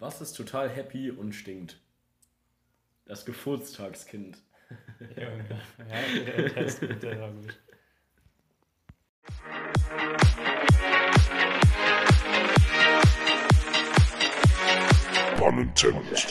Was ist total happy und stinkt? Das Geburtstagskind. Ja, ja der, der ist gut, der war gut. Unintended.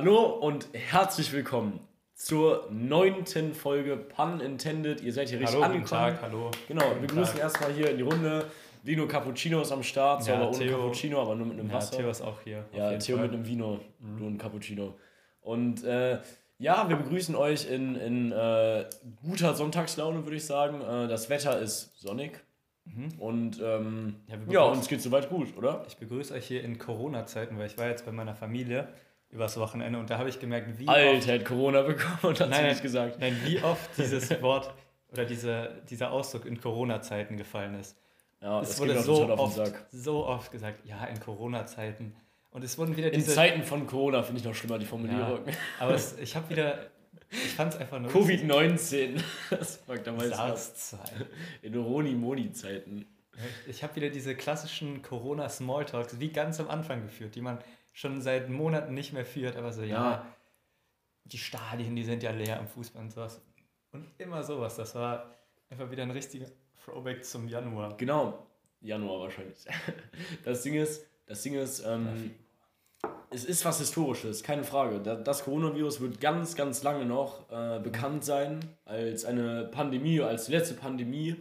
Hallo und herzlich willkommen zur neunten Folge Pun Intended. Ihr seid hier richtig hallo, angekommen. Guten Tag, hallo. Genau, wir begrüßen erstmal hier in die Runde. Vino Cappuccino ist am Start, ja, aber ohne Theo, Cappuccino, aber nur mit einem ja, Wasser. Theo ist auch hier. Ja, Theo Fall. mit einem Vino, mhm. nur ein Cappuccino. Und äh, ja, wir begrüßen euch in, in äh, guter Sonntagslaune, würde ich sagen. Äh, das Wetter ist sonnig. Mhm. Und ähm, ja, ja, uns geht soweit gut, oder? Ich begrüße euch hier in Corona-Zeiten, weil ich war jetzt bei meiner Familie übers Wochenende und da habe ich gemerkt, wie Alter, oft... hat Corona bekommen und hat nein, nicht gesagt. Nein, wie oft dieses Wort oder diese, dieser Ausdruck in Corona-Zeiten gefallen ist. Ja, es wurde so oft, so oft gesagt, ja, in Corona-Zeiten. Und es wurden wieder diese... In Zeiten von Corona finde ich noch schlimmer, die Formulierung. Ja, aber es, ich habe wieder... Ich fand es einfach nur... Covid-19. Das fuckt damals SARS-Zeiten. In Roni-Moni-Zeiten. Ich habe wieder diese klassischen Corona-Smalltalks wie ganz am Anfang geführt, die man schon seit Monaten nicht mehr führt, aber so, ja, ja, die Stadien, die sind ja leer am Fußball und sowas. Und immer sowas. Das war einfach wieder ein richtiger Throwback zum Januar. Genau, Januar wahrscheinlich. Das Ding ist, das Ding ist, ähm, es ist was Historisches, keine Frage. Das Coronavirus wird ganz, ganz lange noch äh, bekannt sein als eine Pandemie, als die letzte Pandemie,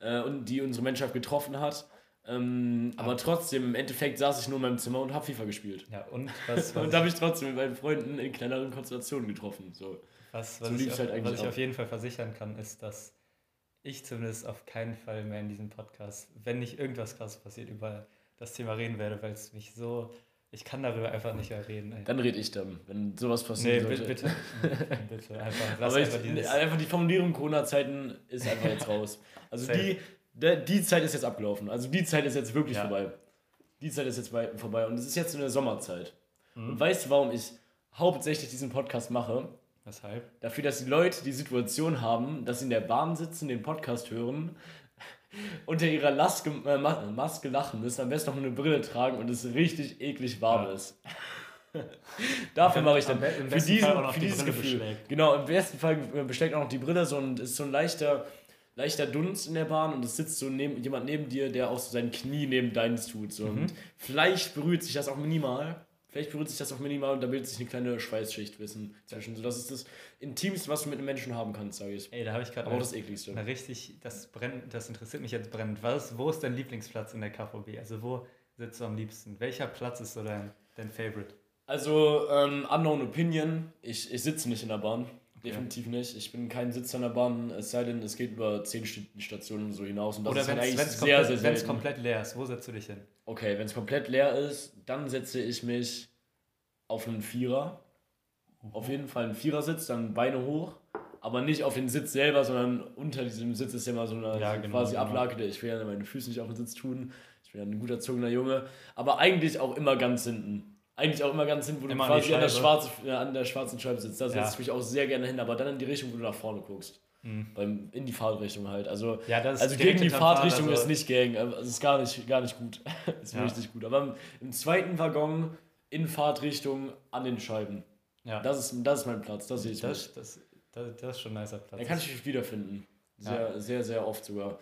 äh, die unsere Menschheit getroffen hat. Ähm, aber, aber trotzdem, im Endeffekt saß ich nur in meinem Zimmer und habe FIFA gespielt. Ja, und was, was Und da habe ich trotzdem mit meinen Freunden in kleineren Konstellationen getroffen. So. Was, was, so ich, halt was ich auf jeden Fall versichern kann, ist, dass ich zumindest auf keinen Fall mehr in diesem Podcast, wenn nicht irgendwas krasses passiert, über das Thema reden werde, weil es mich so. Ich kann darüber einfach nicht mehr reden. Ey. Dann rede ich dann, wenn sowas passiert. Nee, sollte. bitte. bitte, einfach. Aber ich, einfach, einfach die Formulierung Corona-Zeiten ist einfach jetzt raus. Also die, die Zeit ist jetzt abgelaufen. Also die Zeit ist jetzt wirklich ja. vorbei. Die Zeit ist jetzt vorbei. Und es ist jetzt in der Sommerzeit. Mhm. Und weißt du, warum ich hauptsächlich diesen Podcast mache? Weshalb? Dafür, dass die Leute die Situation haben, dass sie in der Bahn sitzen, den Podcast hören, unter ihrer Laske, äh, Maske lachen müssen, am besten noch eine Brille tragen und es richtig eklig warm ja. ist. Dafür mache ich dann. Für, diesen, für dieses die Gefühl. Beschlägt. Genau, im besten Fall beschlägt auch noch die Brille so und ist so ein leichter leichter Dunst in der Bahn und es sitzt so neben, jemand neben dir, der auch so sein Knie neben deins tut. So. Mhm. Und vielleicht berührt sich das auch minimal. Vielleicht berührt sich das auch minimal und da bildet sich eine kleine Schweißschicht wissen zwischen. So, das ist das Intimste, was du mit einem Menschen haben kannst, sage ich. Ey, da habe ich gerade. Aber auch das ekligste. Na, richtig, das brennt, das interessiert mich jetzt brennend. Was, wo ist dein Lieblingsplatz in der KVB? Also wo sitzt du am liebsten? Welcher Platz ist so dein, dein Favorite? Also, ähm, Unknown Opinion. Ich, ich sitze nicht in der Bahn. Definitiv nicht. Ich bin kein Sitzer in der Bahn, es sei denn, es geht über 10 Stationen so hinaus. Und das Oder halt wenn's sehr, komplett, sehr Wenn es komplett leer ist, wo setzt du dich hin? Okay, wenn es komplett leer ist, dann setze ich mich auf einen Vierer. Mhm. Auf jeden Fall einen Vierersitz, dann Beine hoch. Aber nicht auf den Sitz selber, sondern unter diesem Sitz ist ja immer so eine ja, genau, quasi genau. Ablage. Ich will ja meine Füße nicht auf den Sitz tun. Ich bin ja ein gut erzogener Junge. Aber eigentlich auch immer ganz hinten eigentlich auch immer ganz hin, wo immer du quasi an, der, schwarze, ja, an der schwarzen Scheibe sitzt. Da setze ja. ich mich auch sehr gerne hin, aber dann in die Richtung, wo du nach vorne guckst. Mhm. Beim, in die Fahrtrichtung halt. Also, ja, also gegen die Fahrtrichtung also ist nicht gegen, also ist gar nicht, gar nicht gut. ist ja. richtig gut. Aber im, im, zweiten Waggon in Fahrtrichtung an den Scheiben. Ja. Das ist, das ist mein Platz, das sehe ich das, das, das, das, ist schon ein nicer Platz. Da kann ich mich wiederfinden. Sehr, ja. sehr, sehr oft sogar.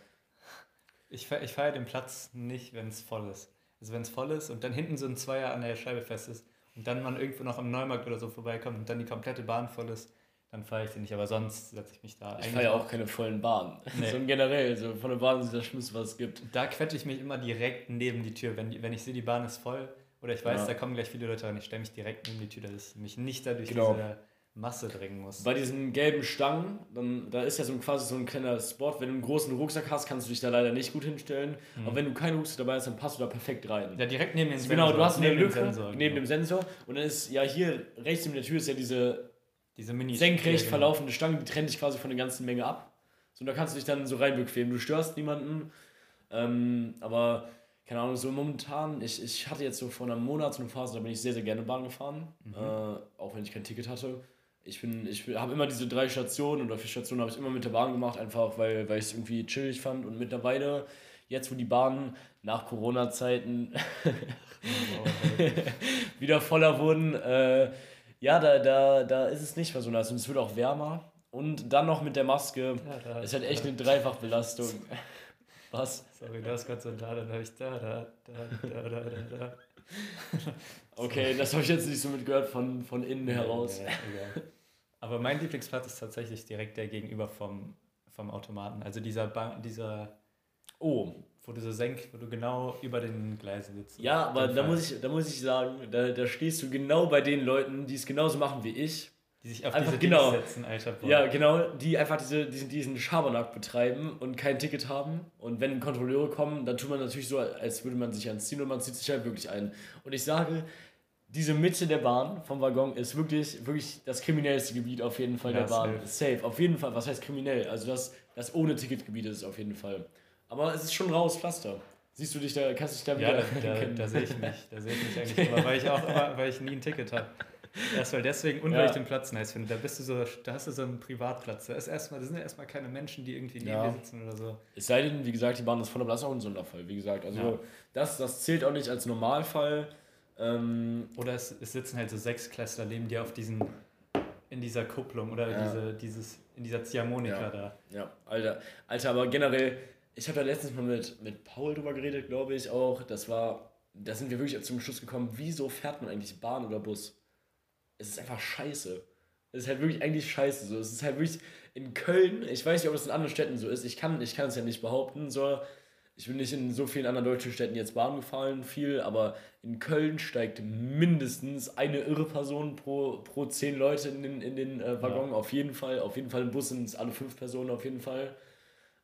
Ich, ich feiere den Platz nicht, wenn es voll ist. Also wenn es voll ist und dann hinten so ein Zweier an der Scheibe fest ist und dann man irgendwo noch am Neumarkt oder so vorbeikommt und dann die komplette Bahn voll ist, dann fahre ich den nicht. Aber sonst setze ich mich da. Ich fahre ja auch keine vollen Bahnen. Nee. so generell, so von der Bahn ist das Schlimmste, was es gibt. Da quetsche ich mich immer direkt neben die Tür. Wenn, wenn ich sehe, die Bahn ist voll oder ich weiß, ja. da kommen gleich viele Leute rein, ich stelle mich direkt neben die Tür, dass ich mich nicht dadurch genau. diese Masse drängen muss. Bei diesen gelben Stangen, dann, da ist ja so ein, quasi so ein kleiner Spot. Wenn du einen großen Rucksack hast, kannst du dich da leider nicht gut hinstellen. Mhm. Aber wenn du keinen Rucksack dabei hast, dann passt du da perfekt rein. Ja, direkt neben dem Sensor. Genau, du hast eine Lücke Sensor, neben genau. dem Sensor. Und dann ist ja hier rechts neben der Tür ist ja diese, diese Mini senkrecht genau. verlaufende Stange, die trennt dich quasi von der ganzen Menge ab. So, und da kannst du dich dann so rein bequemen. Du störst niemanden. Ähm, aber keine Ahnung, so momentan, ich, ich hatte jetzt so vor einer Monat so eine Phase, da bin ich sehr, sehr gerne Bahn gefahren, mhm. äh, auch wenn ich kein Ticket hatte. Ich bin, ich habe immer diese drei Stationen oder vier Stationen habe ich immer mit der Bahn gemacht, einfach weil, weil ich es irgendwie chillig fand und mittlerweile, jetzt wo die Bahnen nach Corona-Zeiten wieder voller wurden, äh, ja, da, da, da ist es nicht mehr so nice und es wird auch wärmer und dann noch mit der Maske, ja, da, ist halt echt eine Dreifachbelastung. Was? Sorry, da ist gerade so ein da, dann habe ich da, da, da, da, da, da, da. Okay, das habe ich jetzt nicht so mitgehört von, von innen ja, heraus. Ja, ja, Aber mein Lieblingsplatz ist tatsächlich direkt der gegenüber vom, vom Automaten. Also dieser, ba dieser Oh. Wo du so senkst, wo du genau über den Gleisen sitzt. Ja, aber da muss, ich, da muss ich sagen, da, da stehst du genau bei den Leuten, die es genauso machen wie ich. Die sich auf einfach diese genau, setzen, Alter. Boah. Ja, genau, die einfach diese, diesen, diesen Schabernack betreiben und kein Ticket haben. Und wenn Kontrolleure kommen, dann tut man natürlich so, als würde man sich anziehen und man zieht sich halt wirklich ein. Und ich sage, diese Mitte der Bahn vom Waggon ist wirklich, wirklich das kriminellste Gebiet auf jeden Fall ja, der Bahn. Safe. safe. Auf jeden Fall. Was heißt kriminell? Also das, das ohne Ticketgebiet ist auf jeden Fall. Aber es ist schon raus Pflaster. Siehst du dich da, kannst du dich da wieder ja, da, da, da sehe ich mich. Da sehe ich mich eigentlich immer, weil ich auch immer, weil ich nie ein Ticket habe. Erst weil deswegen und weil ich den Platz nice finde. Da bist du so, da hast du so einen Privatplatz. Da ist erstmal, das sind ja erstmal keine Menschen, die irgendwie neben ja. dir sitzen oder so. Es sei denn, wie gesagt, die Bahn ist voller Platz, auch ein Sonderfall. Wie gesagt, also ja. das, das zählt auch nicht als Normalfall. Ähm, oder es, es sitzen halt so sechs Klässler neben dir auf diesen, in dieser Kupplung oder ja. diese, dieses, in dieser Ziehharmonika ja. da. Ja, Alter. Alter, aber generell, ich habe ja letztens mal mit, mit Paul drüber geredet, glaube ich auch. Das war, da sind wir wirklich zum Schluss gekommen, wieso fährt man eigentlich Bahn oder Bus? es ist einfach scheiße. Es ist halt wirklich eigentlich scheiße. So. Es ist halt wirklich in Köln, ich weiß nicht, ob es in anderen Städten so ist, ich kann, ich es ja nicht behaupten. So. Ich bin nicht in so vielen anderen deutschen Städten jetzt Bahn gefahren, viel, aber in Köln steigt mindestens eine irre Person pro, pro zehn Leute in den, in den äh, Waggon, ja. auf jeden Fall. Auf jeden Fall im Bus sind es alle fünf Personen, auf jeden Fall.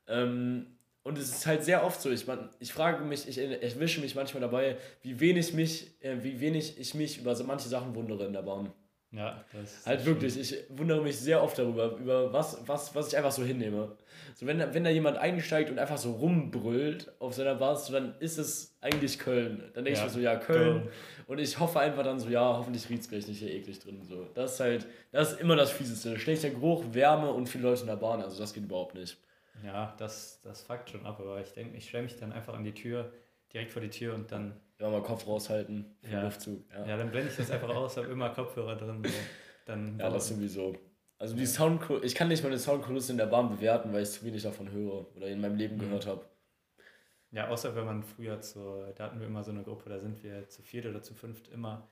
Ähm, und es ist halt sehr oft so, ich, man, ich frage mich, ich erwische mich manchmal dabei, wie wenig, mich, äh, wie wenig ich mich über so manche Sachen wundere in der Bahn. Ja, das Halt wirklich, schön. ich wundere mich sehr oft darüber, über was, was, was ich einfach so hinnehme. So, wenn, wenn da jemand einsteigt und einfach so rumbrüllt auf seiner so, dann ist es eigentlich Köln. Dann denke ja, ich mir so, ja, Köln. Köln. Und ich hoffe einfach dann so, ja, hoffentlich riecht es gleich nicht hier eklig drin. So. Das ist halt, das ist immer das Fieseste. Schlechter Geruch, Wärme und viele Leute in der Bahn, also das geht überhaupt nicht. Ja, das, das fuckt schon ab, aber ich denke, ich stelle mich dann einfach an die Tür, direkt vor die Tür und dann ja, mal Kopf raushalten für ja. Luftzug. Ja. ja, dann blende ich das einfach aus, habe immer Kopfhörer drin. So. Dann ja, das sowieso. Also die Sound ich kann nicht meine Soundkulisse in der Bahn bewerten, weil ich zu wenig davon höre oder in meinem Leben mhm. gehört habe. Ja, außer wenn man früher zu, da hatten wir immer so eine Gruppe, da sind wir zu viert oder zu fünft immer,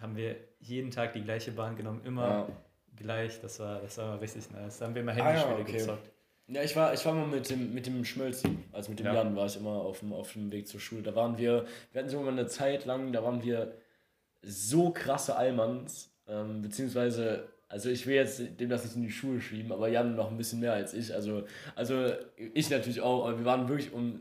haben wir jeden Tag die gleiche Bahn genommen, immer ja. gleich, das war, das war richtig nice. Da haben wir immer Handyspiele ah, ja, okay. gezockt. Ja, ich war, ich war mal mit dem, mit dem Schmölzi, also mit dem ja. Jan war ich immer auf dem, auf dem Weg zur Schule. Da waren wir, wir hatten so mal eine Zeit lang, da waren wir so krasse Allmanns, ähm, beziehungsweise, also ich will jetzt dem das nicht in die Schule schieben, aber Jan noch ein bisschen mehr als ich. Also, also ich natürlich auch, aber wir waren wirklich um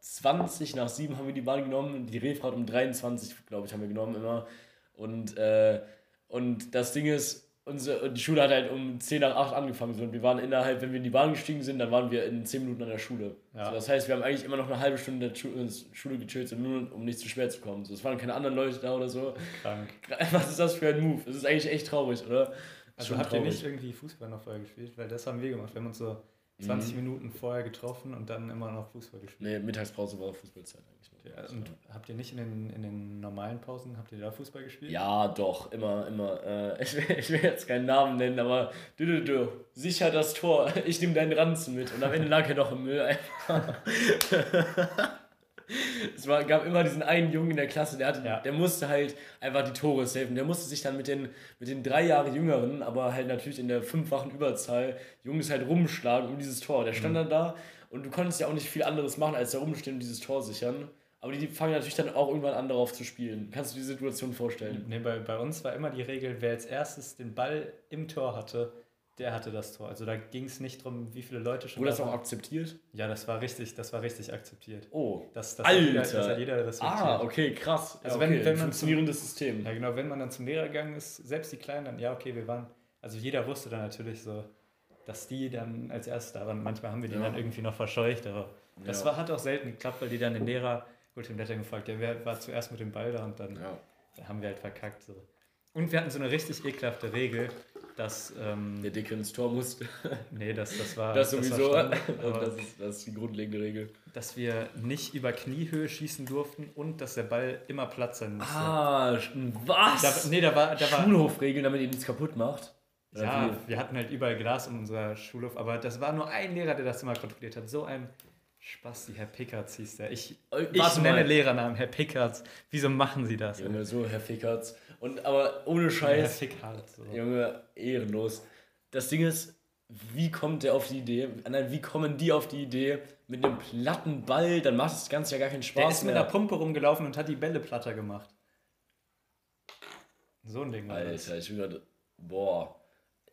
20 nach 7 haben wir die Bahn genommen, die Refahrt um 23, glaube ich, haben wir genommen immer. Und, äh, und das Ding ist, unsere, die Schule hat halt um 10 nach 8 angefangen. So, und wir waren innerhalb, wenn wir in die Bahn gestiegen sind, dann waren wir in 10 Minuten an der Schule. Ja. So, das heißt, wir haben eigentlich immer noch eine halbe Stunde in der Schule gechillt, nur um nicht zu schwer zu kommen. So, es waren keine anderen Leute da oder so. Krank. Was ist das für ein Move? Das ist eigentlich echt traurig, oder? Also habt traurig. ihr nicht irgendwie Fußball noch vorher gespielt? Weil das haben wir gemacht. Wir haben uns so 20 mhm. Minuten vorher getroffen und dann immer noch Fußball gespielt. Nee, Mittagspause war Fußballzeit eigentlich. Ja, und habt ihr nicht in den, in den normalen Pausen, habt ihr da Fußball gespielt? Ja, doch, immer, immer. Äh, ich, will, ich will jetzt keinen Namen nennen, aber du, du, du, sicher das Tor, ich nehme deinen Ranzen mit. Und am Ende lag er doch im Müll einfach. es war, gab immer diesen einen Jungen in der Klasse, der, hatte, ja. der musste halt einfach die Tore saven. Der musste sich dann mit den, mit den drei Jahre Jüngeren, aber halt natürlich in der fünffachen Überzahl, Jungs halt rumschlagen um dieses Tor. Der stand mhm. dann da und du konntest ja auch nicht viel anderes machen, als da rumstehen und dieses Tor sichern. Aber die fangen natürlich dann auch irgendwann an darauf zu spielen. Kannst du dir die Situation vorstellen? Nee, bei, bei uns war immer die Regel, wer als erstes den Ball im Tor hatte, der hatte das Tor. Also da ging es nicht darum, wie viele Leute schon. Wurde das auch akzeptiert? Ja, das war richtig, das war richtig akzeptiert. Oh. Das, das Alter. Hat jeder, das hat jeder respektiert. Ah, okay, krass. Also ja, okay. wenn, wenn man funktionierendes zum, System. Ja, genau, wenn man dann zum Lehrer gegangen ist, selbst die Kleinen dann, ja, okay, wir waren. Also jeder wusste dann natürlich so, dass die dann als erstes da waren. Manchmal haben wir die ja. dann irgendwie noch verscheucht, aber das ja. war, hat auch selten geklappt, weil die dann den Lehrer gut den Blättern gefolgt. Der wer- war zuerst mit dem Ball da und dann, Ja. dann haben wir halt verkackt. So. Und wir hatten so eine richtig ekelhafte Regel, dass, ähm, Der Dicke ins Tor musste. nee, das, das war, Das sowieso. Standard, aber das, ist, das ist die grundlegende Regel. dass wir nicht über Kniehöhe schießen durften und dass der Ball immer Platz sein musste. Ah, was? Da, nee, da war, da Schulhofregeln, damit ihr nichts kaputt macht? Ja, wir hatten halt überall Glas um unserer Schulhof, aber das war nur ein Lehrer, der das immer kontrolliert hat. So ein Spasti, Herr Pickertz hieß der. Ich, Äh, ich nenne mal. Lehrernamen, Herr Pickertz. Wieso machen Sie das? Junge, so, Herr Fickertz. Und aber ohne Herr Scheiß, Fickertz. So. Junge, ehrenlos. Das Ding ist, wie kommt der auf die Idee? Nein, wie kommen die auf die Idee? Mit einem platten Ball, dann macht das Ganze ja gar keinen Spaß Der ist mit mehr. einer Pumpe rumgelaufen und hat die Bälle platter gemacht. So ein Ding war das. Alter, ich bin gerade, boah,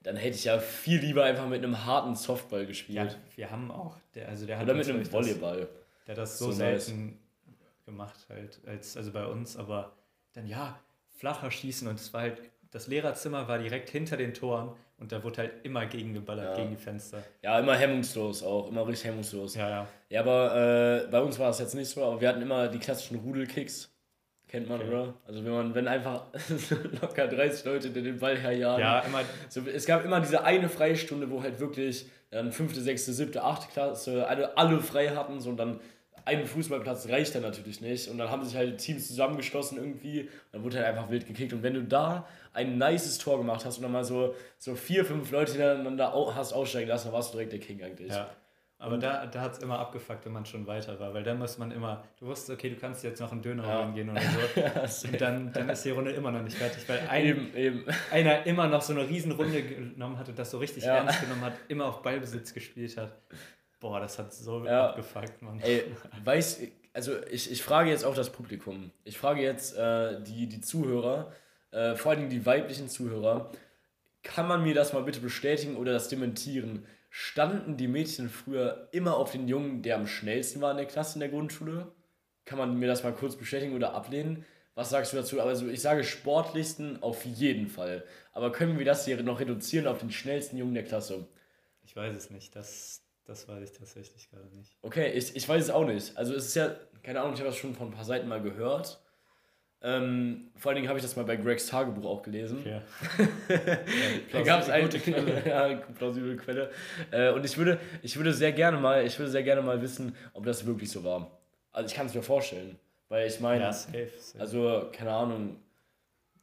dann hätte ich ja viel lieber einfach mit einem harten Softball Ja, gespielt. wir haben auch, der, also der hat Oder mit einem ich, das- Volleyball. Der hat das so, So nice. selten gemacht halt, als, also bei uns, aber dann ja, flacher schießen und es war halt, das Lehrerzimmer war direkt hinter den Toren und da wurde halt immer gegen geballert, Ja. gegen die Fenster. Ja, immer hemmungslos auch, immer richtig hemmungslos. Ja, ja. Ja, aber äh, bei uns war das jetzt nicht so, aber wir hatten immer die klassischen Rudelkicks. Kennt man, Okay. oder? Also wenn man, wenn einfach locker 30 Leute den Ball herjagen. Ja, immer, So, es gab immer diese eine Freistunde, wo halt wirklich dann fünfte, sechste, siebte, achte Klasse alle, alle frei hatten, so und dann ein Fußballplatz reicht dann natürlich nicht. Und dann haben sich halt Teams zusammengeschlossen irgendwie. Und dann wurde halt einfach wild gekickt. Und wenn du da ein nices Tor gemacht hast und dann mal so, so vier, fünf Leute hintereinander hast aussteigen lassen, dann warst du direkt der King eigentlich. ja. Aber da, da hat es immer abgefuckt, wenn man schon weiter war, weil dann muss man immer, du wusstest, okay, du kannst jetzt noch einen Döner Ja. holen gehen oder so. Ja. Und dann, dann ist die Runde immer noch nicht fertig, weil ein, eben, eben. einer immer noch so eine Riesenrunde genommen hat und das so richtig Ja. ernst genommen hat, immer auf Ballbesitz gespielt hat. Boah, das hat so Ja. abgefuckt, Mann. Ey, weiß, also ich, ich frage jetzt auch das Publikum. Ich frage jetzt äh, die, die Zuhörer, äh, vor allem die weiblichen Zuhörer. Kann man mir das mal bitte bestätigen oder das dementieren? Standen die Mädchen früher immer auf den Jungen, der am schnellsten war in der Klasse in der Grundschule? Kann man mir das mal kurz bestätigen oder ablehnen? Was sagst du dazu? Also ich sage sportlichsten auf jeden Fall. Aber können wir das hier noch reduzieren auf den schnellsten Jungen der Klasse? Ich weiß es nicht, das, das weiß ich tatsächlich gerade nicht. Okay, ich, ich weiß es auch nicht. Also es ist ja, keine Ahnung, ich habe das schon von ein paar Seiten mal gehört. Ähm, vor allen Dingen habe ich das mal bei Gregs Tagebuch auch gelesen. Ja. Da gab es eine Quelle. ja, plausible Quelle. Äh, und ich würde, ich würde sehr gerne mal, ich würde sehr gerne mal wissen, ob das wirklich so war. Also ich kann es mir vorstellen. Weil ich meine, Ja, safe. safe. also, keine Ahnung,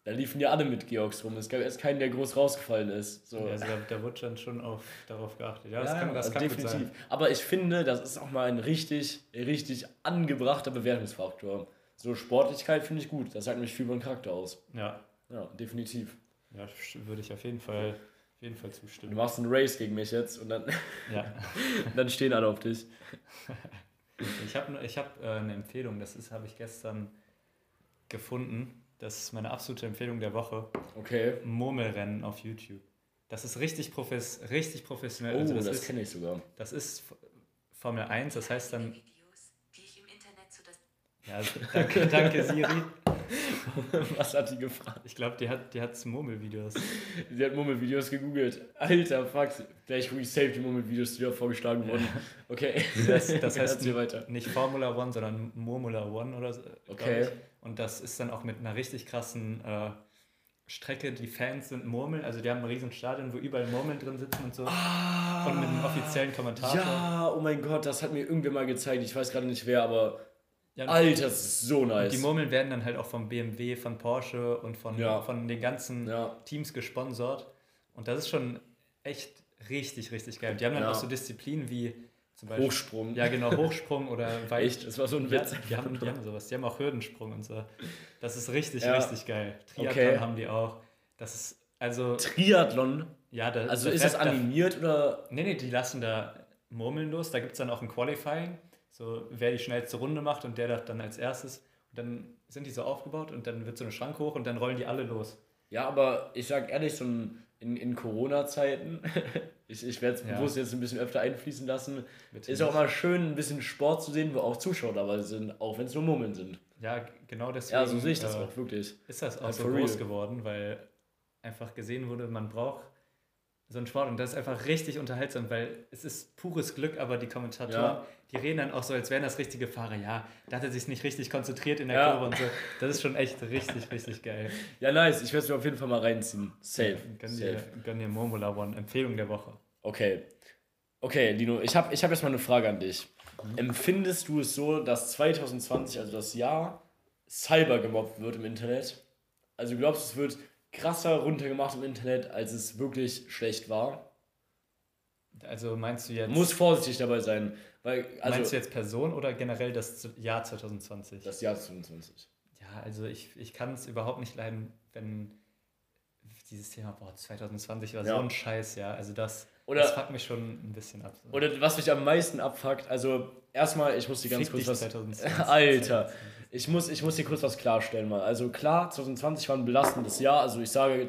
da liefen ja alle mit Georgs rum. Es gab erst keinen, der groß rausgefallen ist. So. also da, da wurde dann schon auf, darauf geachtet. Ja, das Ja, kann, das also kann gut definitiv. sein. Aber ich finde, das ist auch mal ein richtig, richtig angebrachter Bewertungsfaktor. So Sportlichkeit finde ich gut. Das sagt nämlich viel über den Charakter aus. Ja, Ja, definitiv. ja würde ich auf jeden Fall, auf jeden Fall Du zustimmen. machst einen Race gegen mich jetzt und dann, Ja. dann stehen alle auf dich. Ich habe ich hab, äh, eine Empfehlung, das ist habe ich gestern gefunden. Das ist meine absolute Empfehlung der Woche. Okay. Murmelrennen auf YouTube. Das ist richtig, profes richtig professionell. Oh, also das, das, ist, kenne ich sogar. das ist Formel 1, das heißt dann, Videos, die ich im Internet zu ja, danke, danke Siri. Was hat die gefragt? Ich glaube, die hat, die hat Murmelvideos. Sie hat Murmelvideos gegoogelt. Alter, fuck. Gleich gucke ich safe die Murmelvideos, die da vorgeschlagen wurden. Okay. Das, das heißt Erzähl weiter. nicht Formula One, sondern Murmula One oder so. Okay. Und das ist dann auch mit einer richtig krassen äh, Strecke. Die Fans sind Murmeln, also die haben ein riesen Stadion, wo überall Murmeln drin sitzen und so. Ah, Und mit einem offiziellen Kommentator. Ja, oh mein Gott, das hat mir irgendwer mal gezeigt. Ich weiß gerade nicht wer, aber Ja, Alter, das ist so nice. die Murmeln werden dann halt auch vom BMW, von Porsche und von, Ja. von den ganzen Ja. Teams gesponsert. Und das ist schon echt richtig, richtig geil. Die haben dann Ja. auch so Disziplinen wie zum Beispiel. Hochsprung. Ja, genau, Hochsprung oder Weit. Echt, das war so ein Ja, Witz. die, haben, die haben sowas. Die haben auch Hürdensprung und so. Das ist richtig, Ja. richtig geil. Triathlon Okay. haben die auch. Das ist, also, Triathlon. ja, da, Also da ist das fährt- da- animiert oder? Nee, nee, die lassen da Murmeln los. Da gibt es dann auch ein Qualifying. So, wer die schnellste Runde macht und der das dann als erstes. Und dann sind die so aufgebaut und dann wird so eine Schrank hoch und dann rollen die alle los. Ja, aber ich sag ehrlich, so in, in Corona-Zeiten, ich, ich werde es Ja. bewusst jetzt ein bisschen öfter einfließen lassen, Bitte ist auch nicht. mal schön, ein bisschen Sport zu sehen, wo auch Zuschauer dabei sind, auch wenn es nur Murmeln sind. Ja, genau deswegen Ja, so sehe ich das äh, auch, wirklich. ist das auch Ja, so groß real. geworden, weil einfach gesehen wurde, man braucht so ein Sport und das ist einfach richtig unterhaltsam, weil es ist pures Glück, aber die Kommentatoren, Ja. die reden dann auch so, als wären das richtige Fahrer. Ja, da hat er sich nicht richtig konzentriert in der Ja. Kurve und so. Das ist schon echt richtig, richtig geil. Ja, nice. Ich werde es mir auf jeden Fall mal reinziehen. Safe. Gönn dir, gönn dir Momola One, Empfehlung der Woche. Okay. Okay, Lino, ich habe ich hab jetzt mal eine Frage an dich. Mhm. Empfindest du es so, dass 2020, also das Jahr, cyber gemobbt wird im Internet? Also glaubst du, es wird krasser runtergemacht im Internet, als es wirklich schlecht war? Also meinst du jetzt, Muss vorsichtig dabei sein, weil also meinst du jetzt Person oder generell das Jahr 2020? das Jahr 2020. Ja, also ich, ich kann es überhaupt nicht leiden, wenn dieses Thema, boah, 2020 war Ja. so ein Scheiß, ja. Also das, Oder- das fuckt mich schon ein bisschen ab. so. Oder was mich am meisten abfuckt, also erstmal, ich muss dir ganz Fick kurz was 2020. Alter. Ich muss, ich muss dir kurz was klarstellen mal. Also klar, 2020 war ein belastendes Jahr. Also ich sage,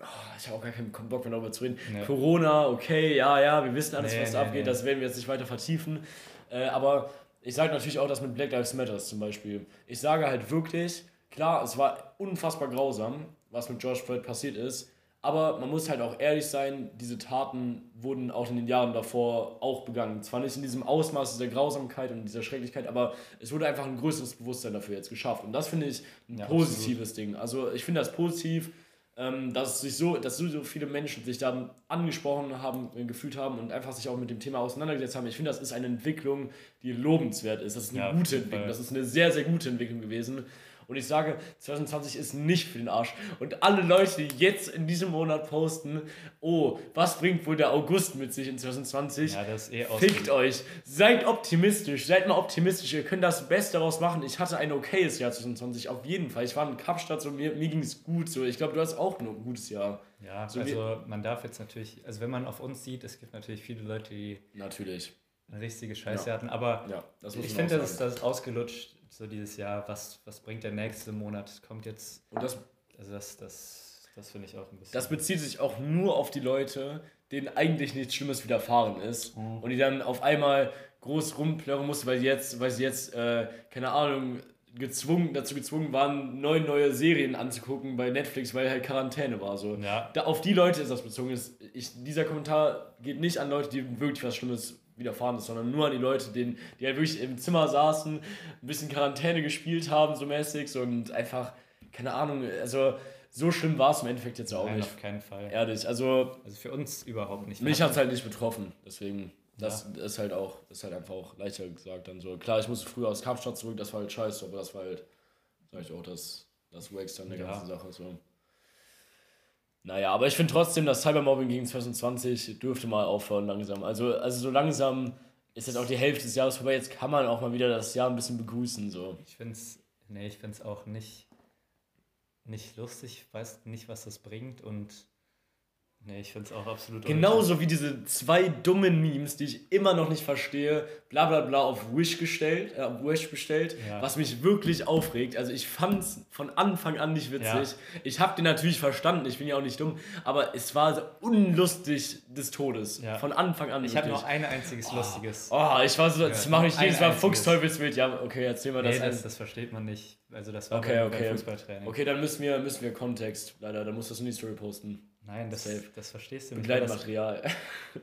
oh, ich habe auch gar keinen Bock mehr darüber zu reden. Nee. Corona, okay, ja, ja, wir wissen alles, Nee, was nee, abgeht. Das werden wir jetzt nicht weiter vertiefen. Äh, aber ich sage natürlich auch das mit Black Lives Matter zum Beispiel. Ich sage halt wirklich, klar, es war unfassbar grausam, was mit George Floyd passiert ist. Aber man muss halt auch ehrlich sein, diese Taten wurden auch in den Jahren davor auch begangen. Zwar nicht in diesem Ausmaß dieser Grausamkeit und dieser Schrecklichkeit, aber es wurde einfach ein größeres Bewusstsein dafür jetzt geschafft. Und das finde ich ein Ja, positives Ding. Also ich finde das positiv, ähm, dass sich so, dass so, so viele Menschen sich da angesprochen haben, äh, gefühlt haben und einfach sich auch mit dem Thema auseinandergesetzt haben. Ich finde, das ist eine Entwicklung, die lobenswert ist. Das ist eine Ja, gute Entwicklung. Das ist eine sehr, sehr gute Entwicklung gewesen. Und ich sage, 2020 ist nicht für den Arsch. Und alle Leute, die jetzt in diesem Monat posten, oh, was bringt wohl der August mit sich in 2020? Ja, das ist eh. Fickt euch. Seid optimistisch. Seid mal optimistisch. Ihr könnt das Beste daraus machen. Ich hatte ein okayes Jahr 2020. Auf jeden Fall. Ich war in Kapstadt so, mir, mir ging es gut. So. Ich glaube, du hast auch ein gutes Jahr. Ja, So also man darf jetzt natürlich, also wenn man auf uns sieht, es gibt natürlich viele Leute, die Natürlich. eine richtige Scheiße Ja. hatten, aber Ja, ich finde, das, das ist ausgelutscht, so dieses Jahr, was, was bringt der nächste Monat, kommt jetzt, Und das, also das, das, das finde ich auch ein bisschen. das bezieht sich auch nur auf die Leute, denen eigentlich nichts Schlimmes widerfahren ist. Mhm. Und die dann auf einmal groß rumplörren mussten, weil, jetzt, weil sie jetzt, äh, keine Ahnung, gezwungen, dazu gezwungen waren, neun neue Serien anzugucken bei Netflix, weil halt Quarantäne war. So. ja, Da, auf die Leute ist das bezogen. Ist, ich, dieser Kommentar geht nicht an Leute, die wirklich was Schlimmes widerfahren ist, sondern nur an die Leute, denen, die halt wirklich im Zimmer saßen, ein bisschen Quarantäne gespielt haben, so mäßig, und einfach, keine Ahnung, also so schlimm war es im Endeffekt jetzt auch nein, nicht. auf keinen Fall. Ehrlich, also Also für uns überhaupt nicht. mich hat es halt nicht betroffen, deswegen. Das ist halt auch, ist halt einfach auch leichter gesagt dann so. Klar, ich musste früher aus Kapstadt zurück, das war halt scheiße, aber das war halt, sag ich auch, das, das Wackste an der Ja. ganzen Sache. So. Naja, aber ich finde trotzdem, das Cybermobbing gegen 2020 dürfte mal aufhören langsam. Also, also so langsam ist jetzt auch die Hälfte des Jahres vorbei. Jetzt kann man auch mal wieder das Jahr ein bisschen begrüßen. So. Ich finde es, nee, auch nicht, nicht lustig, ich weiß nicht, was das bringt und nee, ich finde es auch absolut Genauso wie diese zwei dummen Memes, die ich immer noch nicht verstehe, bla bla bla auf Wish gestellt, äh, auf Wish bestellt, Ja. was mich wirklich aufregt. Also ich fand es von Anfang an nicht witzig. Ja. Ich habe den natürlich verstanden, ich bin ja auch nicht dumm, aber es war so unlustig des Todes. Ja. Von Anfang an. Ich habe noch ein einziges Lustiges. Oh, ich war so, das mache ich jedes Mal. Fuchsteufelswild. Ja, okay, erzähl mal nee, das. das, das versteht man nicht. Also das war Okay, beim, okay. beim Fußballtraining. Okay, dann müssen wir, müssen wir Kontext, leider. Dann musst du das in die Story posten. Nein, das, Safe. das verstehst du nicht. Das, Begleitmaterial.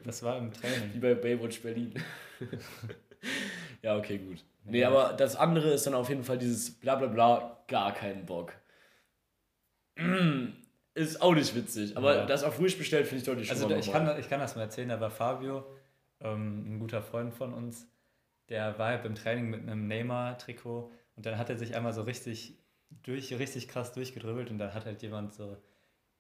das war im Wie Training. bei Baywatch Berlin. ja, okay, gut. Nee, Nee, aber das andere ist dann auf jeden Fall dieses Blablabla, gar keinen Bock. Ist auch nicht witzig, aber Ja. das auf Wish bestellt finde ich deutlich Also schlimmer da- ich kann, ich kann das mal erzählen, da war Fabio, ähm, ein guter Freund von uns, der war halt beim Training mit einem Neymar-Trikot und dann hat er sich einmal so richtig durch, richtig krass durchgedribbelt und dann hat halt jemand so,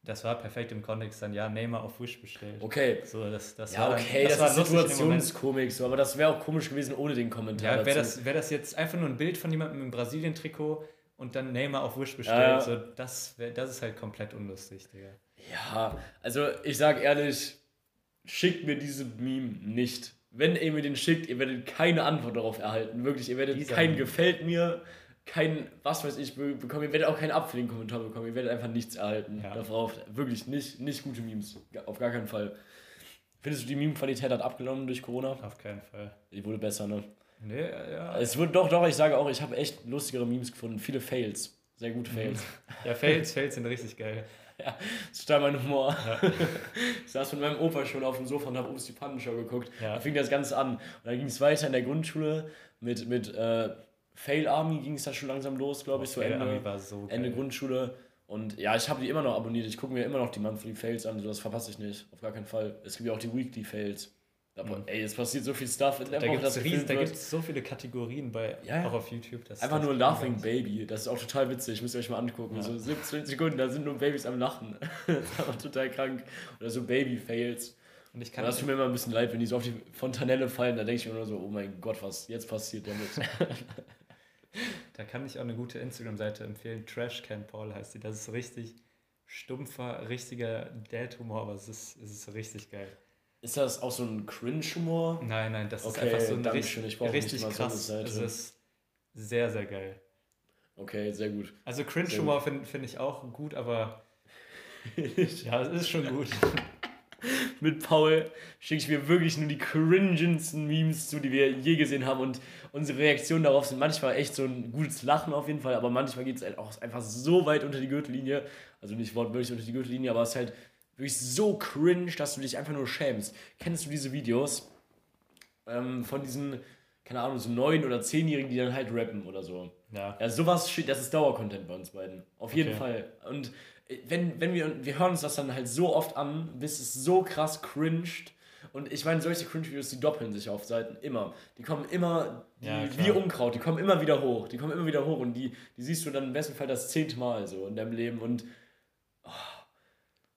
das war perfekt im Kontext dann, ja, Neymar auf Wish bestellt. Okay. So, das, das Ja, war dann- okay, das, war ist. Situationskomik, so, aber das wäre auch komisch gewesen ohne den Kommentar. Ja, wäre das, wär das jetzt einfach nur ein Bild von jemandem im Brasilien-Trikot und dann Neymar auf Wish bestellt, ja. so, das, wär, das ist halt komplett unlustig, Digga. Ja, also ich sag ehrlich, schickt mir diese Meme nicht. Wenn ihr mir den schickt, ihr werdet keine Antwort darauf erhalten. Wirklich, ihr werdet Dieser kein Meme. gefällt mir, kein was weiß ich be- bekommen. Ihr werdet auch keinen Abfälligen-Kommentar bekommen. Ihr werdet einfach nichts erhalten. Ja. Darauf wirklich nicht, nicht gute Memes. Auf gar keinen Fall. Findest du, die Meme-Qualität hat abgenommen durch Corona? Auf keinen Fall. Die wurde besser, ne? Nee, ja. Es wird doch, doch, ich sage auch, ich habe echt lustigere Memes gefunden. Viele Fails. Sehr gute Fails. Ja, Fails, Fails sind richtig geil. Ja, das ist da mein Humor. Ich saß mit meinem Opa schon auf dem Sofa und habe Obst die Pannenshow geguckt. Ja. Da fing das Ganze an. Und dann ging es weiter in der Grundschule mit, mit äh, Fail Army ging es da schon langsam los, glaube ich, so Fail Ende, so Ende. Grundschule. Und ja, ich habe die immer noch abonniert. Ich gucke mir immer noch die Monthly Fails an, das verpasse ich nicht. Auf gar keinen Fall. Es gibt ja auch die Weekly Fails. Da, Ey, es passiert so viel Stuff Mhm. Da gibt es so viele Kategorien bei, Ja, auch auf YouTube. Einfach nur Laughing krass. Baby. Das ist auch total witzig. Müsst ihr euch mal angucken. Ja. So 17 Sekunden, da sind nur Babys am Lachen. das ist einfach total krank. Oder so Baby-Fails. Und ich Und kann das tut mir immer ein bisschen leid, wenn die so auf die Fontanelle fallen. Da denke ich mir nur so, oh mein Gott, was jetzt passiert damit? Da kann ich auch eine gute Instagram-Seite empfehlen. Trash Can Paul heißt die. Das ist richtig stumpfer, richtiger Dad-Humor, aber es ist, es ist richtig geil. ist das auch so ein Cringe-Humor? Nein, nein, das ist Okay, einfach so ein richtig. Ich brauche nicht richtig mal so eine krass. Seite. Es ist sehr, sehr geil. Okay, sehr gut. Also Cringe-Humor finde find ich auch gut, aber ja, es ist schon gut. Mit Paul schicke ich mir wirklich nur die cringendsten Memes zu, die wir je gesehen haben. Und unsere Reaktionen darauf sind manchmal echt so ein gutes Lachen auf jeden Fall, aber manchmal geht es halt auch einfach so weit unter die Gürtellinie. Also nicht wortwörtlich unter die Gürtellinie, aber es ist halt wirklich so cringe, dass du dich einfach nur schämst. Kennst du diese Videos ähm, von diesen, keine Ahnung, so neun- oder zehnjährigen, die dann halt rappen oder so? Ja. Ja, sowas, das ist Dauercontent bei uns beiden. Auf jeden Okay. Fall. Und wenn, wenn wir, wir hören uns das dann halt so oft an, bis es so krass cringed. Und ich meine, solche Cringe-Videos, die doppeln sich auf Seiten immer. Die kommen immer, die, Ja, wie Unkraut, die kommen immer wieder hoch. Die kommen immer wieder hoch und die, die siehst du dann im besten Fall das zehnte Mal so in deinem Leben. Und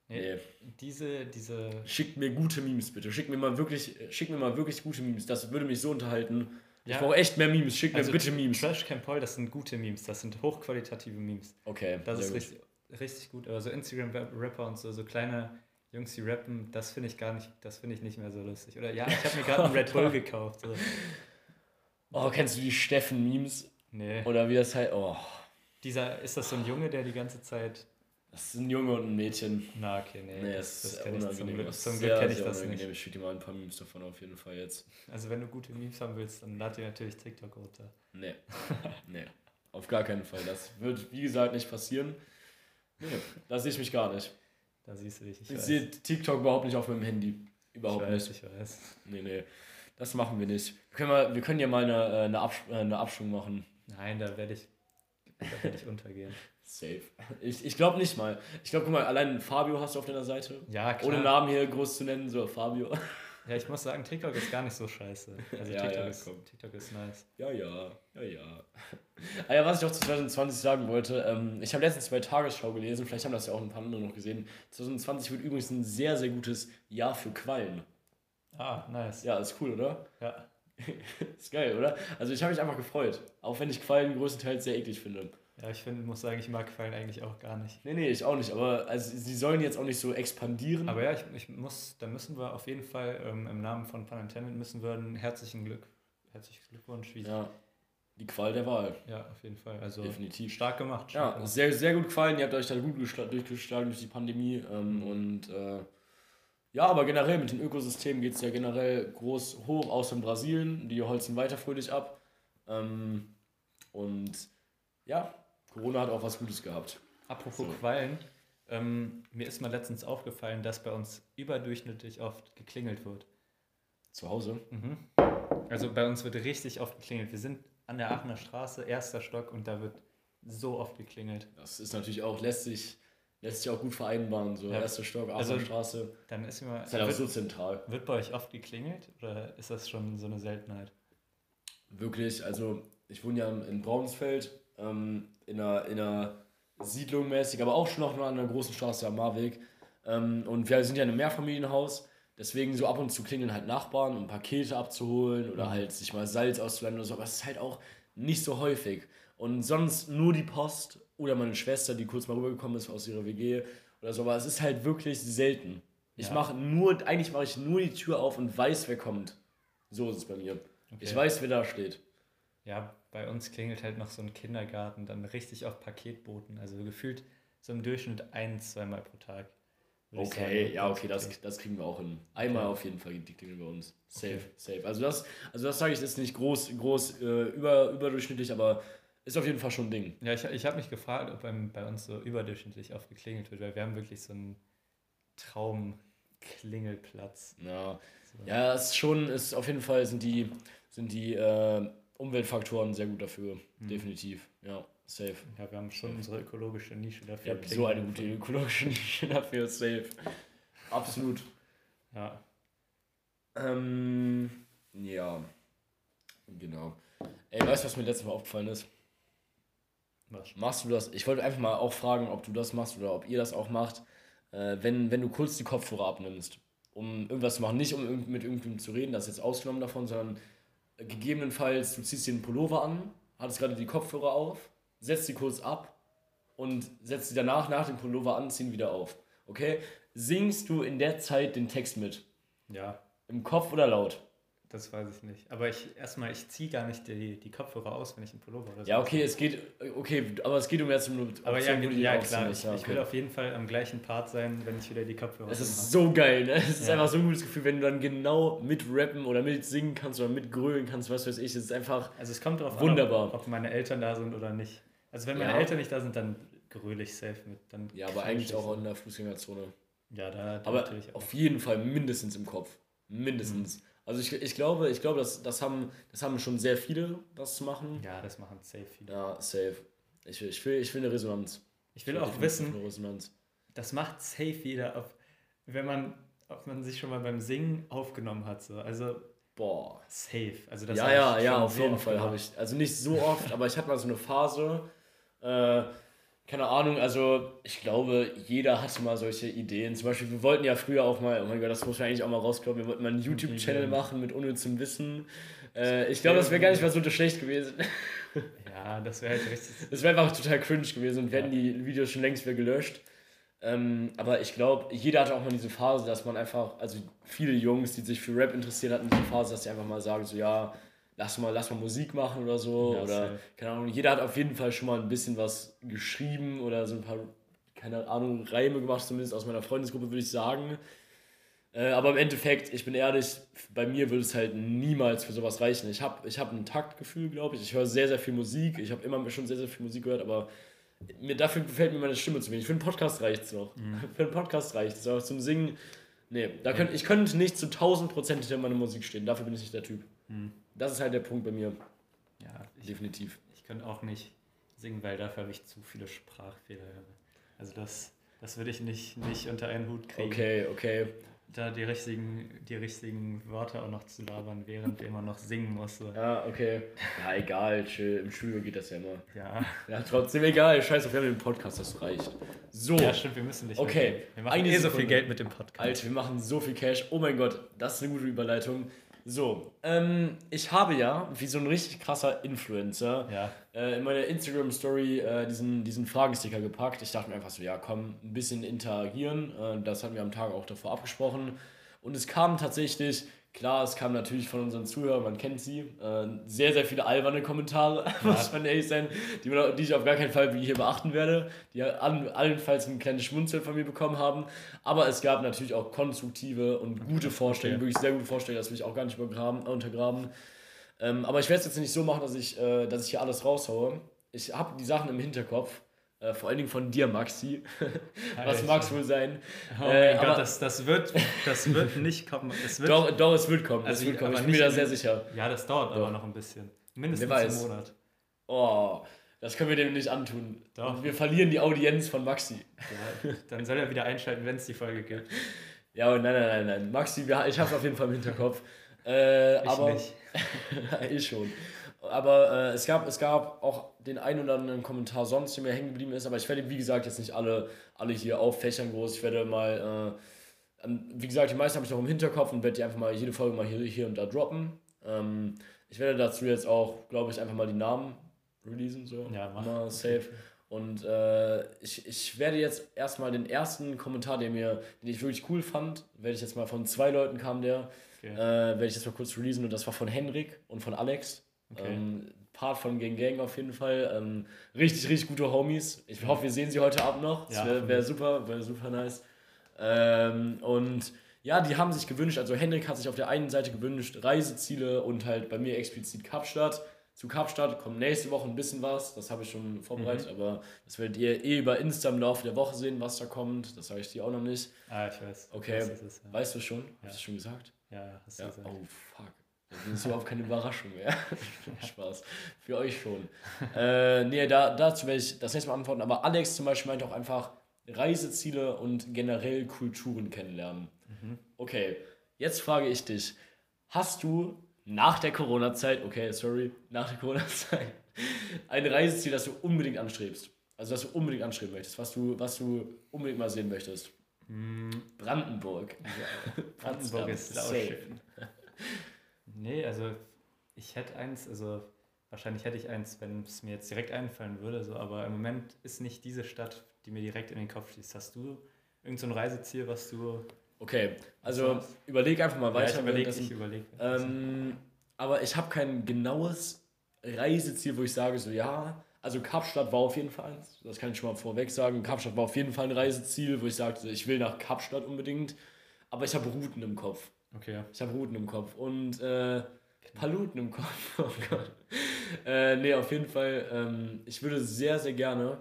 Nee, nee, Diese, diese, schickt mir gute Memes bitte. Schickt mir mal wirklich, schickt mir mal wirklich gute Memes. Das würde mich so unterhalten. Ich Ja. brauche echt mehr Memes. Schickt also mir bitte Memes. Trash Can Paul, das sind gute Memes, das sind hochqualitative Memes. Okay, Das ist gut. richtig, richtig gut. Aber so Instagram-Rapper und so, so kleine Jungs, die rappen, das finde ich gar nicht, das finde ich nicht mehr so lustig. Oder ja, ich habe mir gerade einen Red Bull gekauft. So. Oh, kennst du die Steffen-Memes? Nee. Oder wie das halt. Oh, Dieser, ist das so ein Junge, der die ganze Zeit. das ist ein Junge und ein Mädchen. Na, okay, nee. Nee, das, das, ist kenn ich zum. Glück, zum Glück kenne ich das unangenehm. nicht. Ich schicke dir mal ein paar Memes davon auf jeden Fall jetzt. Also, wenn du gute Memes haben willst, dann lad dir natürlich TikTok runter. Nee. nee. Auf gar keinen Fall. Das wird, wie gesagt, nicht passieren. Nee, da sehe ich mich gar nicht. Da siehst du dich. Ich, Ich sehe TikTok überhaupt nicht auf meinem Handy. Überhaupt ich weiß, nicht. ich weiß. Nee, nee. Das machen wir nicht. Wir können, mal, wir können ja mal eine, äh, eine, Absch äh, eine Abstimmung machen. Nein, da werde ich, da werd ich untergehen. Safe. Ich, ich glaube nicht mal. Ich glaube, guck mal, allein Fabio hast du auf deiner Seite. Ja, klar. Ohne Namen hier groß zu nennen, so Fabio. Ja, ich muss sagen, TikTok ist gar nicht so scheiße. Also Ja, TikTok, ja, ist, komm. TikTok ist nice. Ja, ja, ja, ja. ah ja, was ich auch zu 2020 sagen wollte, ähm, ich habe letztens bei Tagesschau gelesen, vielleicht haben das ja auch ein paar andere noch gesehen. 2020 wird übrigens ein sehr, sehr gutes Jahr für Quallen. Ah, nice. Ja, ist cool, oder? Ja. ist geil, oder? Also ich habe mich einfach gefreut. Auch wenn ich Quallen größtenteils sehr eklig finde. Ja, ich find, muss sagen, ich mag Quallen eigentlich auch gar nicht. Nee, nee, ich auch nicht. Aber also, sie sollen jetzt auch nicht so expandieren. Aber ja, ich, ich muss, da müssen wir auf jeden Fall ähm, im Namen von Pun Intended müssen wir einen herzlichen Glück, herzlichen Glückwunsch. Wie, ja. ja, die Qual der Wahl. auf jeden Fall. Also Definitiv. stark gemacht. stark Ja, gemacht. sehr, sehr gut gefallen. Ihr habt euch da gut geschla- durchgeschlagen durch die Pandemie. Ähm, und äh, ja, aber generell mit den Ökosystemen geht es ja generell groß hoch, außer in Brasilien. Die holzen weiter fröhlich ab. Ähm, und ja, Corona hat auch was Gutes gehabt. Apropos So. Quallen, ähm, mir ist mal letztens aufgefallen, dass bei uns überdurchschnittlich oft geklingelt wird. Zu Hause. Mhm. Also bei uns wird richtig oft geklingelt. Wir sind an der Aachener Straße, erster Stock, und da wird so oft geklingelt. Das ist natürlich auch, lässt sich, lässt sich auch gut vereinbaren. So, Ja. erster Stock, Also- also, Straße. Dann ist mal. Ist halt auch wird, so zentral. wird bei euch oft geklingelt oder ist das schon so eine Seltenheit? Wirklich, also ich wohne ja in Braunfeld, ähm, in, einer, in einer Siedlung mäßig, aber auch schon noch an einer großen Straße am Marweg. Ähm, und wir sind ja in einem Mehrfamilienhaus, deswegen so ab und zu klingeln halt Nachbarn, um Pakete abzuholen oder halt sich mal Salz auszuleihen oder so, aber es ist halt auch nicht so häufig. Und sonst nur die Post oder meine Schwester, die kurz mal rübergekommen ist aus ihrer WG oder so, aber es ist halt wirklich selten. Ich Ja. mache nur, eigentlich mache ich nur die Tür auf und weiß, wer kommt. So ist es bei mir. Ich weiß, wer da steht. Ja, bei uns klingelt halt noch so ein Kindergarten, dann richtig auf Paketboten. Also gefühlt so im Durchschnitt ein, zweimal pro Tag. Okay, sagen, ja, okay, das, das kriegen wir auch hin. Einmal Okay. auf jeden Fall die klingeln bei uns. Safe, Okay. safe. Also das, also das sage ich, ist nicht groß, groß äh, über, überdurchschnittlich, aber ist auf jeden Fall schon ein Ding. Ja, ich, ich habe mich gefragt, ob beim, bei uns so überdurchschnittlich oft geklingelt wird, weil wir haben wirklich so einen Traumklingelplatz. Ja, ja es ist schon, ist auf jeden Fall sind die, sind die äh, Umweltfaktoren sehr gut dafür. Definitiv. Ja, safe. Ja, wir haben schon unsere ökologische Nische dafür. habt so eine gute ökologische Nische dafür, safe. Absolut. Ja, Ähm, ja. Genau. Ey, weißt du, was mir letztes Mal aufgefallen ist? was? Machst du das? Ich wollte einfach mal auch fragen, ob du das machst oder ob ihr das auch macht, äh, wenn, wenn du kurz die Kopfhörer abnimmst, um irgendwas zu machen. Nicht um mit irgendjemandem zu reden, das ist jetzt ausgenommen davon, sondern gegebenenfalls, du ziehst dir einen Pullover an, hattest gerade die Kopfhörer auf, setzt sie kurz ab und setzt sie danach, nach dem Pullover anziehen, wieder auf. Okay? Singst du in der Zeit den Text mit? Ja, Im Kopf oder laut? Das weiß ich nicht. Aber ich erstmal, ich ziehe gar nicht die, die Kopfhörer aus, wenn ich einen Pullover oder so Ja, okay, es geht, okay, aber es geht um jetzt um Aber ja, ja ausziehen klar, ich, ich okay. will auf jeden Fall am gleichen Part sein, wenn ich wieder die Kopfhörer Es ist habe. so geil, ne? Es ist Ja. einfach so ein gutes Gefühl, wenn du dann genau mit rappen oder mit singen kannst oder mit grölen kannst, was weiß ich. Es ist einfach. Also es kommt darauf Wunderbar. an, ob, ob meine Eltern da sind oder nicht. Also wenn meine Ja. Eltern nicht da sind, dann gröle ich safe mit. Dann Ja, aber ich eigentlich auch in der Fußgängerzone. Ja, da, da Aber natürlich auch. auf jeden Fall mindestens im Kopf. Mindestens. Mhm. Also ich, ich glaube, ich glaube, das, das, haben, das haben schon sehr viele, das zu machen. Ja, das machen safe viele. Ja, safe. Ich, will- ich, will, ich will eine Resonanz. Ich will will auch wissen, das macht safe jeder, ob, wenn man, ob man sich schon mal beim Singen aufgenommen hat. So. Also Boah. safe. Also das ja, ja, ich ja, auf jeden Fall habe ich. Also nicht so oft, aber ich hatte mal so eine Phase. Äh, keine Ahnung, also ich glaube, jeder hatte mal solche Ideen. Zum Beispiel, wir wollten ja früher auch mal, oh mein Gott, das muss man eigentlich auch mal rauskloppen, wir wollten mal einen YouTube-Channel machen mit unnützem Wissen. Äh, ich glaube, das wäre gar nicht mal so schlecht gewesen. Ja, das wäre halt richtig. Das wäre einfach total cringe gewesen und hätten die Videos schon längst wieder gelöscht. Ähm, aber ich glaube, jeder hatte auch mal diese Phase, dass man einfach, also viele Jungs, die sich für Rap interessieren, hatten diese Phase, dass sie einfach mal sagen, so ja, lass mal, lass mal Musik machen oder so. Ja, oder, keine Ahnung, jeder hat auf jeden Fall schon mal ein bisschen was geschrieben oder so ein paar, keine Ahnung, Reime gemacht, zumindest aus meiner Freundesgruppe, würde ich sagen. Äh, aber im Endeffekt, ich bin ehrlich, bei mir würde es halt niemals für sowas reichen. Ich habe ich hab ein Taktgefühl, glaube ich. Ich höre sehr, sehr viel Musik. Ich habe immer schon sehr, sehr viel Musik gehört, aber mir, dafür gefällt mir meine Stimme zu wenig. Für einen Podcast reicht es noch. Für einen Podcast reicht es. Aber zum Singen, nee. Da könnt, ich könnte nicht zu 1000 Prozent hinter meiner Musik stehen. Dafür bin ich nicht der Typ. Das ist halt der Punkt bei mir. Ja, ich, Definitiv. ich könnte auch nicht singen, weil dafür habe ich zu viele Sprachfehler. Also das, das würde ich nicht, nicht unter einen Hut kriegen. Okay, okay. Da die richtigen, die richtigen Wörter auch noch zu labern, während man noch singen muss. So. Ja, okay. Ja, egal, chill. Im Studio geht das ja immer. Ja. Ja, trotzdem egal. Scheiß auf, wir haben den Podcast, das reicht. So. ja, stimmt, wir müssen nicht. Okay, mehr- Wir machen eh so viel Geld mit dem Podcast. Alter, wir machen so viel Cash. Oh mein Gott, das ist eine gute Überleitung. So, ähm, ich habe ja, wie so ein richtig krasser Influencer, Ja. äh, in meiner Instagram-Story äh, diesen, diesen Fragensticker gepackt. Ich dachte mir einfach so, ja komm, ein bisschen interagieren. Äh, das hatten wir am Tag auch davor abgesprochen. Und es kam tatsächlich, klar, es kam natürlich von unseren Zuhörern, man kennt sie, äh, sehr, sehr viele alberne Kommentare, muss man ehrlich sein, die, man, die ich auf gar keinen Fall hier beachten werde, die allen, allenfalls ein kleines Schmunzeln von mir bekommen haben. Aber es gab natürlich auch konstruktive und gute Vorstellungen, wirklich sehr gute Vorstellungen, das will ich auch gar nicht übergraben, untergraben. Ähm, aber ich werde es jetzt nicht so machen, dass ich, äh, dass ich hier alles raushaue. Ich habe die Sachen im Hinterkopf. Äh, vor allen Dingen von dir, Maxi. Was mag es wohl sein? Oh Äh, mein aber- Gott, das, das, wird, das wird nicht kommen. Es wird, Doch, doch, es wird kommen. Also es wird kommen. Ich bin mir da sehr sicher. Ja, das dauert Doch. aber noch ein bisschen. Mindestens einen Monat. Oh, das können wir dem nicht antun. Doch. Wir verlieren die Audienz von Maxi. Ja, dann soll er wieder einschalten, wenn es die Folge gibt. Ja, nein, nein, nein, nein. Maxi, wir, ich habe es auf jeden Fall im Hinterkopf. Äh, Ich aber nicht. ich schon. Aber äh, es, gab, es gab auch den einen oder anderen Kommentar sonst, der mir hängen geblieben ist. Aber ich werde, wie gesagt, jetzt nicht alle, alle hier auffächern groß. Ich werde mal, äh, ähm, wie gesagt, die meisten habe ich noch im Hinterkopf und werde die einfach mal jede Folge mal hier, hier und da droppen. Ähm, ich werde dazu jetzt auch, glaube ich, einfach mal die Namen releasen. So. Ja, mach. Mal safe. Und äh, ich, ich werde jetzt erstmal den ersten Kommentar, den, mir, den ich wirklich cool fand, werde ich jetzt mal von zwei Leuten kam der, Okay. äh, werde ich jetzt mal kurz releasen und das war von Henrik und von Alex. Okay. Ähm, Part von Gang Gang auf jeden Fall. Ähm, richtig, richtig gute Homies. Ich hoffe, wir sehen sie heute Abend noch. Das Ja, wäre wär super, wäre super nice. Ähm, und ja, die haben sich gewünscht, also Henrik hat sich auf der einen Seite gewünscht, Reiseziele und halt bei mir explizit Kapstadt. Zu Kapstadt kommt nächste Woche ein bisschen was, das habe ich schon vorbereitet, Mhm. aber das werdet ihr eh über Insta im Laufe der Woche sehen, was da kommt. Das sage ich dir auch noch nicht. Ah, ich weiß. Okay, Ich weiß, ist, ja. weißt du schon? Ja. Hast du schon gesagt? ja, hast du Ja. gesagt. Oh, fuck. Das ist überhaupt keine Überraschung mehr. Spaß. Für euch schon. äh, nee, da, dazu werde ich das nächste Mal antworten. Aber Alex zum Beispiel meint auch einfach Reiseziele und generell Kulturen kennenlernen. Mhm. Okay, jetzt frage ich dich. Hast du nach der Corona-Zeit, okay, sorry, nach der Corona-Zeit, ein Reiseziel, das du unbedingt anstrebst? Also, das du unbedingt anstreben möchtest, was du, was du unbedingt mal sehen möchtest? Brandenburg. Brandenburg ist Safe. sauschön. nee, also ich hätte eins, also wahrscheinlich hätte ich eins, wenn es mir jetzt direkt einfallen würde, so, aber im Moment ist nicht diese Stadt, die mir direkt in den Kopf schießt. Hast du irgend so Reiseziel, was du. Okay, also Was? überleg einfach mal weiter. ja, ich überlege, ich überlege. Ähm, aber ich habe kein genaues Reiseziel, wo ich sage, so ja, also Kapstadt war auf jeden Fall eins. Das kann ich schon mal vorweg sagen. Kapstadt war auf jeden Fall ein Reiseziel, wo ich sagte, ich will nach Kapstadt unbedingt. Aber ich habe Routen im Kopf. Okay. Ich habe Routen im Kopf und äh, Paluten im Kopf. Oh Gott. äh, nee, auf jeden Fall. Ähm, ich würde sehr, sehr gerne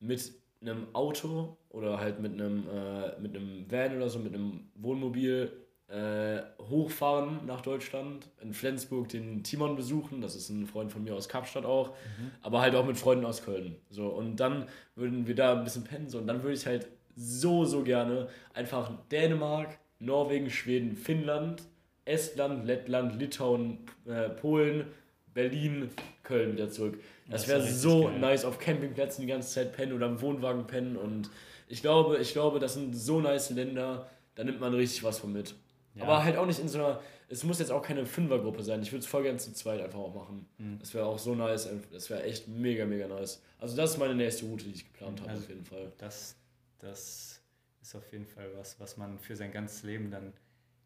mit einem Auto oder halt mit einem, äh, mit einem Van oder so, mit einem Wohnmobil äh, hochfahren nach Deutschland, in Flensburg den Timon besuchen, das ist ein Freund von mir aus Kapstadt auch, aber halt auch mit Freunden aus Köln. So, und dann würden wir da ein bisschen pennen, so, und dann würde ich halt so, so gerne einfach Dänemark, Norwegen, Schweden, Finnland, Estland, Lettland, Litauen, äh, Polen, Berlin, Köln wieder zurück. Das Das wäre wär so geil. nice auf Campingplätzen die ganze Zeit pennen oder im Wohnwagen pennen und ich glaube, ich glaube, das sind so nice Länder, da nimmt man richtig was von mit. Ja. Aber halt auch nicht in so einer, es muss jetzt auch keine Fünfergruppe sein. Ich würde es voll gerne zu zweit einfach auch machen. Mhm. Das wäre auch so nice, das wäre echt mega, mega nice. Also das ist meine nächste Route, die ich geplant habe, Also- auf jeden Fall. Das, das ist auf jeden Fall was, was man für sein ganzes Leben dann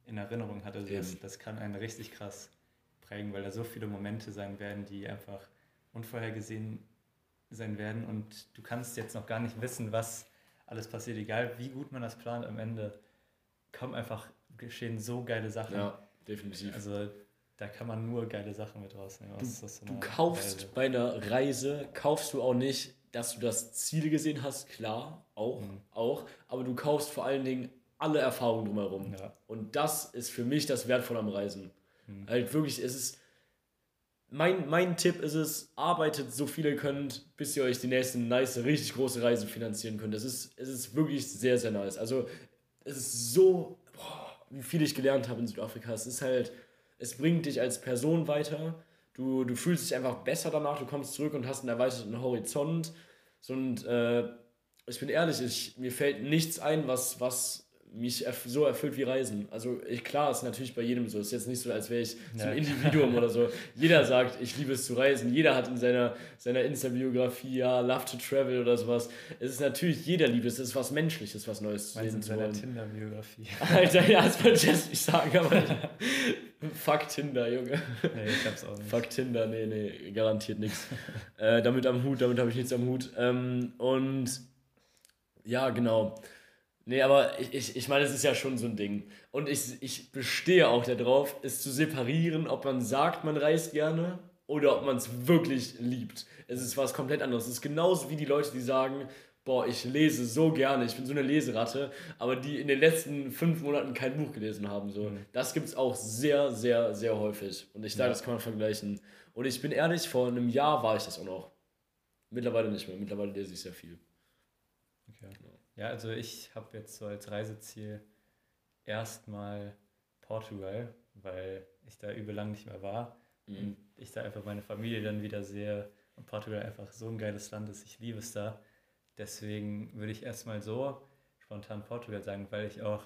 in Erinnerung hat. Also das, das kann einen richtig krass prägen, weil da so viele Momente sein werden, die einfach unvorhergesehen sein werden und du kannst jetzt noch gar nicht wissen, was alles passiert, egal wie gut man das plant, am Ende kommen einfach, geschehen so geile Sachen. Ja, definitiv. Also da kann man nur geile Sachen mit rausnehmen. Du einer kaufst Reise. bei einer Reise, kaufst du auch nicht, dass du das Ziel gesehen hast, klar, auch, Mhm. auch, aber du kaufst vor allen Dingen alle Erfahrungen drumherum. Ja. Und das ist für mich das Wertvolle am Reisen. Mhm. Halt wirklich, es ist, mein, mein Tipp ist es, arbeitet so viel ihr könnt, bis ihr euch die nächste nice, richtig große Reise finanzieren könnt. Es ist, es ist wirklich sehr, sehr nice. Also es ist so, boah, wie viel ich gelernt habe in Südafrika. Es ist halt, es bringt dich als Person weiter. Du, du fühlst dich einfach besser danach, du kommst zurück und hast einen erweiterten Horizont. So, und äh, ich bin ehrlich, ich, mir fällt nichts ein, was, was mich erf so erfüllt wie Reisen. Also ich, klar, ist natürlich bei jedem so. Es ist jetzt nicht so, als wäre ich so Ja. ein Individuum oder so. Jeder sagt, ich liebe es zu reisen. Jeder hat in seiner, seiner Insta-Biografie, ja, love to travel oder sowas. Es ist natürlich, jeder liebt es. Es ist was Menschliches, was Neues zu Meinst du sehen in zu seiner wollen. Tinder-Biografie? Alter, ja, das wollte ich jetzt nicht sagen, aber fuck Tinder, Junge. nee, ich hab's auch nicht. Fuck Tinder, nee, nee, garantiert nichts. äh, damit am Hut, damit habe ich nichts am Hut. Ähm, und ja, genau. Nee, aber ich, ich, ich meine, es ist ja schon so ein Ding. Und ich, ich bestehe auch darauf, es zu separieren, ob man sagt, man reist gerne oder ob man es wirklich liebt. Es ist was komplett anderes. Es ist genauso wie die Leute, die sagen, boah, ich lese so gerne, ich bin so eine Leseratte, aber die in den letzten fünf Monaten kein Buch gelesen haben. So. Mhm. Das gibt es auch sehr, sehr, sehr häufig. Und ich sage, Ja. das kann man vergleichen. Und ich bin ehrlich, vor einem Jahr war ich das auch noch. Mittlerweile nicht mehr. Mittlerweile lese ich sehr viel. Okay. Ja, also ich habe jetzt so als Reiseziel erstmal Portugal, weil ich da übel lang nicht mehr war Mhm. und ich da einfach meine Familie dann wieder sehe und Portugal einfach so ein geiles Land ist, ich liebe es da. Deswegen würde ich erstmal so spontan Portugal sagen, weil ich auch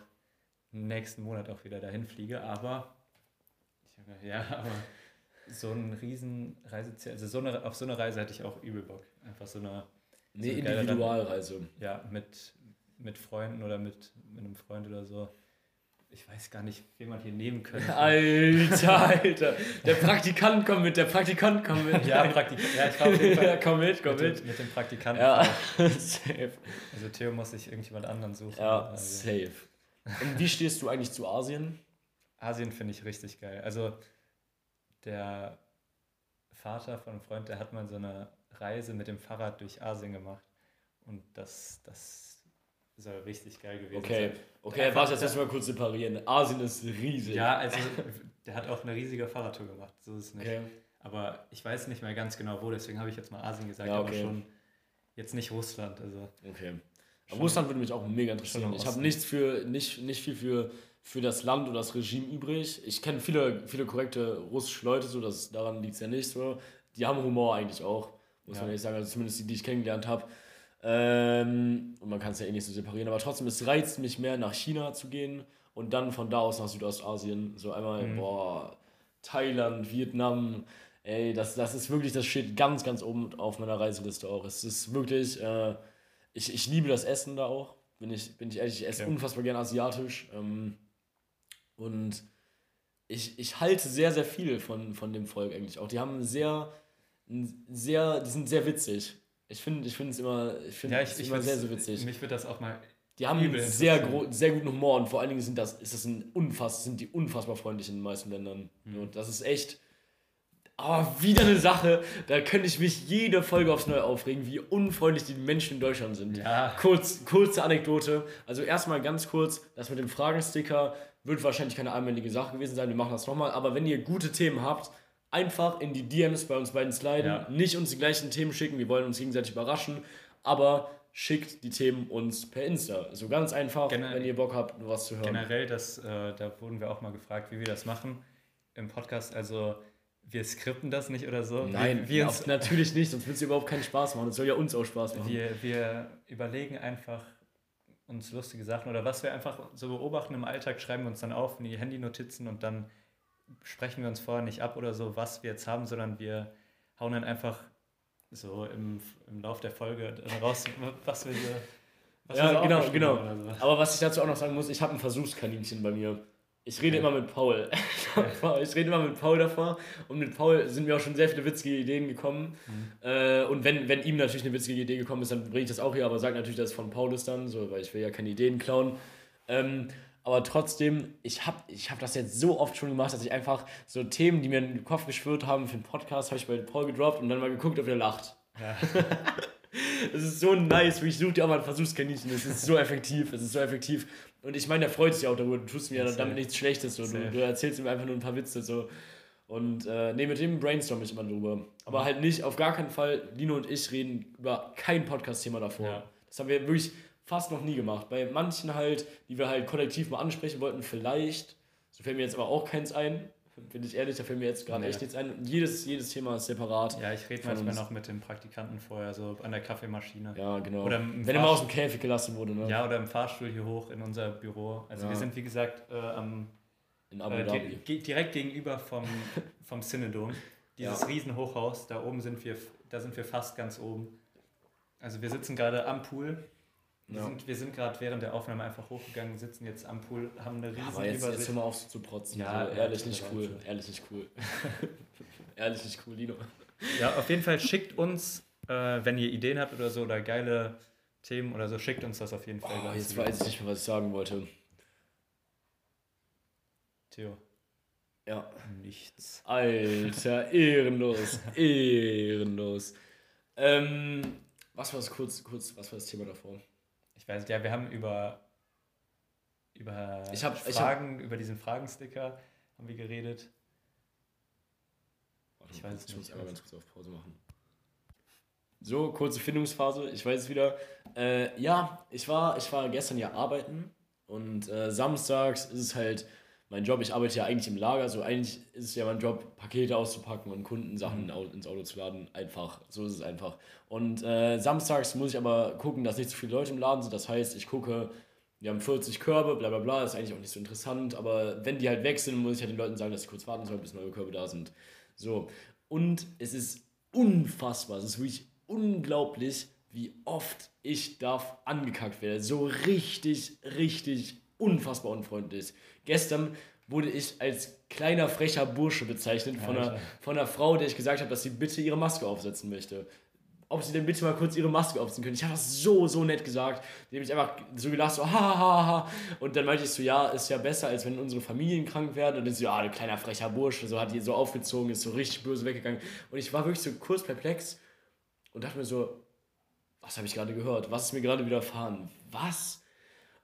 nächsten Monat auch wieder dahin fliege, aber ja, aber so ein riesen Reiseziel, also so eine, auf so eine Reise hätte ich auch übel Bock. Einfach so eine Eine So Individualreise. ja, mit, mit Freunden oder mit, mit einem Freund oder so. Ich weiß gar nicht, wen man hier nehmen könnte. Alter, Alter. Der Praktikant kommt mit, der Praktikant kommt mit. Ja, Praktik ja, ich war auf jeden ja, komm mit, komm mit, mit. dem, mit dem Praktikanten. Ja, safe. Also Theo muss sich irgendjemand anderen suchen. Ja, also, safe. Und wie stehst du eigentlich zu Asien? Asien finde ich richtig geil. Also der Vater von einem Freund, der hat mal so eine Reise mit dem Fahrrad durch Asien gemacht. Und das, das soll richtig geil gewesen Okay, sein. okay, warte, jetzt müssen wir kurz separieren. Asien ist riesig. Ja, also der hat auch eine riesige Fahrradtour gemacht. So ist es nicht. Okay. Aber ich weiß nicht mehr ganz genau wo, deswegen habe ich jetzt mal Asien gesagt, Ja, aber okay. schon jetzt nicht Russland. Also Okay. Aber Schon- Russland würde mich auch mega interessieren. Ich habe nichts für, nicht, nicht viel für, für das Land oder das Regime übrig. Ich kenne viele, viele korrekte russische Leute, so das, daran liegt es ja nicht. So. Die haben Humor eigentlich auch, muss Ja. man ehrlich sagen. Also zumindest die, die ich kennengelernt habe. Ähm, und man kann es ja eh nicht so separieren. Aber trotzdem, es reizt mich mehr, nach China zu gehen und dann von da aus nach Südostasien. So einmal, Mhm. boah, Thailand, Vietnam. Ey, das, das ist wirklich, das steht ganz, ganz oben auf meiner Reiseliste auch. Es ist wirklich, äh, ich, ich liebe das Essen da auch. Bin ich, bin ich ehrlich, ich esse Okay. unfassbar gern asiatisch. Ähm, und ich, ich halte sehr, sehr viel von, von dem Volk eigentlich auch. Die haben sehr, sehr, die sind sehr witzig. Ich finde ich finde es immer, ich finde ja, es ich, ich immer sehr, sehr witzig. Mich wird das auch mal. Die haben einen sehr, sehr guten Humor und vor allen Dingen sind das, ist das ein unfass, sind die unfassbar freundlich in den meisten Ländern. Mhm. Und das ist echt. Aber wieder eine Sache, da könnte ich mich jede Folge aufs Neue aufregen, wie unfreundlich die Menschen in Deutschland sind. Ja. Kurz, kurze Anekdote. Also erstmal ganz kurz, das mit dem Fragensticker wird wahrscheinlich keine einmalige Sache gewesen sein. Wir machen das nochmal. Aber wenn ihr gute Themen habt, einfach in die DMs bei uns beiden sliden. Ja. Nicht uns die gleichen Themen schicken. Wir wollen uns gegenseitig überraschen. Aber schickt die Themen uns per Insta. So ganz einfach, Gener- wenn ihr Bock habt, was zu hören. Generell, das, äh, da wurden wir auch mal gefragt, wie wir das machen im Podcast. Also wir skripten das nicht oder so. Nein, wir, wir, auf- natürlich nicht, sonst wird es überhaupt keinen Spaß machen. Das soll ja uns auch Spaß machen. wir, wir überlegen einfach uns lustige Sachen oder was wir einfach so beobachten im Alltag, schreiben wir uns dann auf in die Handynotizen und dann sprechen wir uns vorher nicht ab oder so, was wir jetzt haben, sondern wir hauen dann einfach so im, im Lauf der Folge raus, was wir so. Was wir Ja, so genau, genau. so. Aber was ich dazu auch noch sagen muss, ich habe ein Versuchskaninchen bei mir. Ich rede immer mit Paul. ich rede immer mit Paul davor und mit Paul sind mir auch schon sehr viele witzige Ideen gekommen. Äh, und wenn, wenn ihm natürlich eine witzige Idee gekommen ist, dann bringe ich das auch hier, aber sage natürlich, dass es von Paul ist dann, so, weil ich will ja keine Ideen klauen. Ähm, aber trotzdem, ich habe ich hab das jetzt so oft schon gemacht, dass ich einfach so Themen, die mir in den Kopf geschwirrt haben für den Podcast, habe ich bei Paul gedroppt und dann mal geguckt, ob er lacht. Ja. Es ist so nice, wie ich suche dir auch mal ein Versuchskaninchen. Es ist so effektiv, es ist so effektiv. Und ich meine, der freut sich auch darüber. Du tust mir ja Safe. damit nichts Schlechtes. So. Du, du erzählst ihm einfach nur ein paar Witze. So. Und äh, nee, mit dem brainstorm ich immer drüber. Aber halt nicht, auf gar keinen Fall, Lino und ich reden über kein Podcast-Thema davor. Ja. Das haben wir wirklich fast noch nie gemacht. Bei manchen halt, die wir halt kollektiv mal ansprechen wollten, vielleicht. So fällt mir jetzt aber auch keins ein. Bin ich ehrlich, da fällt mir jetzt gerade Nee. echt nichts ein. Und jedes, jedes Thema ist separat. Ja, ich rede manchmal uns. noch mit den Praktikanten vorher, so an der Kaffeemaschine. Ja, genau. Oder Wenn er mal aus dem Käfig gelassen wurde, ne? Ja, oder im Fahrstuhl hier hoch in unser Büro. Also Ja. wir sind, wie gesagt, äh, am, In Abu äh, Dhabi. ge direkt gegenüber vom, vom Synodom. Dieses Ja. Riesenhochhaus, da oben sind wir, da sind wir fast ganz oben. Also wir sitzen gerade am Pool. Wir Ja. sind, wir sind gerade während der Aufnahme einfach hochgegangen, sitzen jetzt am Pool, haben eine riesen Aber jetzt, jetzt hör Übersicht. mal auf so zu protzen. Ja, so, ja, ehrlich nicht cool. Ehrlich nicht cool. ehrlich nicht cool, Lino. Ja, auf jeden Fall schickt uns, äh, wenn ihr Ideen habt oder so oder geile Themen oder so, schickt uns das auf jeden Fall. Oh, jetzt weiß ich nicht mehr, was ich sagen wollte. Theo. Ja. Nichts. Alter, ehrenlos. ehrenlos. Ähm, was war das kurz, kurz, was war das Thema davor? Ich weiß, ja, wir haben über, über Ich hab- ich Fragen, über diesen Fragensticker haben wir geredet. Warte Ich weiß es ich muss nicht, einmal ganz kurz auf Pause machen. So, kurze Findungsphase, ich weiß es wieder. Äh, ja, ich war, ich war gestern ja arbeiten und äh, samstags ist es halt mein Job. Ich arbeite ja eigentlich im Lager, so eigentlich ist es ja mein Job, Pakete auszupacken und Kundensachen au- ins Auto zu laden. Einfach, so ist es einfach. Und äh, samstags muss ich aber gucken, dass nicht zu viele Leute im Laden sind. Das heißt, ich gucke, wir haben 40 Körbe, bla bla bla, ist eigentlich auch nicht so interessant, aber wenn die halt weg sind, muss ich halt den Leuten sagen, dass sie kurz warten sollen, bis neue Körbe da sind. So. Und es ist unfassbar, es ist wirklich unglaublich, wie oft ich da angekackt werde. So richtig, richtig unfassbar unfreundlich. Gestern wurde ich als kleiner frecher Bursche bezeichnet von einer, von einer Frau, der ich gesagt habe, dass sie bitte ihre Maske aufsetzen möchte. ob sie denn bitte mal kurz ihre Maske aufziehen können. Ich habe das so, so nett gesagt. Die haben mich einfach so gelacht, so, ha, ha, ha. Und dann meinte ich so, ja, ist ja besser, als wenn unsere Familien krank werden. Und dann so, ja, ein kleiner frecher Bursche, so hat die so aufgezogen, ist so richtig böse weggegangen. Und ich war wirklich so kurz perplex und dachte mir so, was habe ich gerade gehört? Was ist mir gerade widerfahren? Was?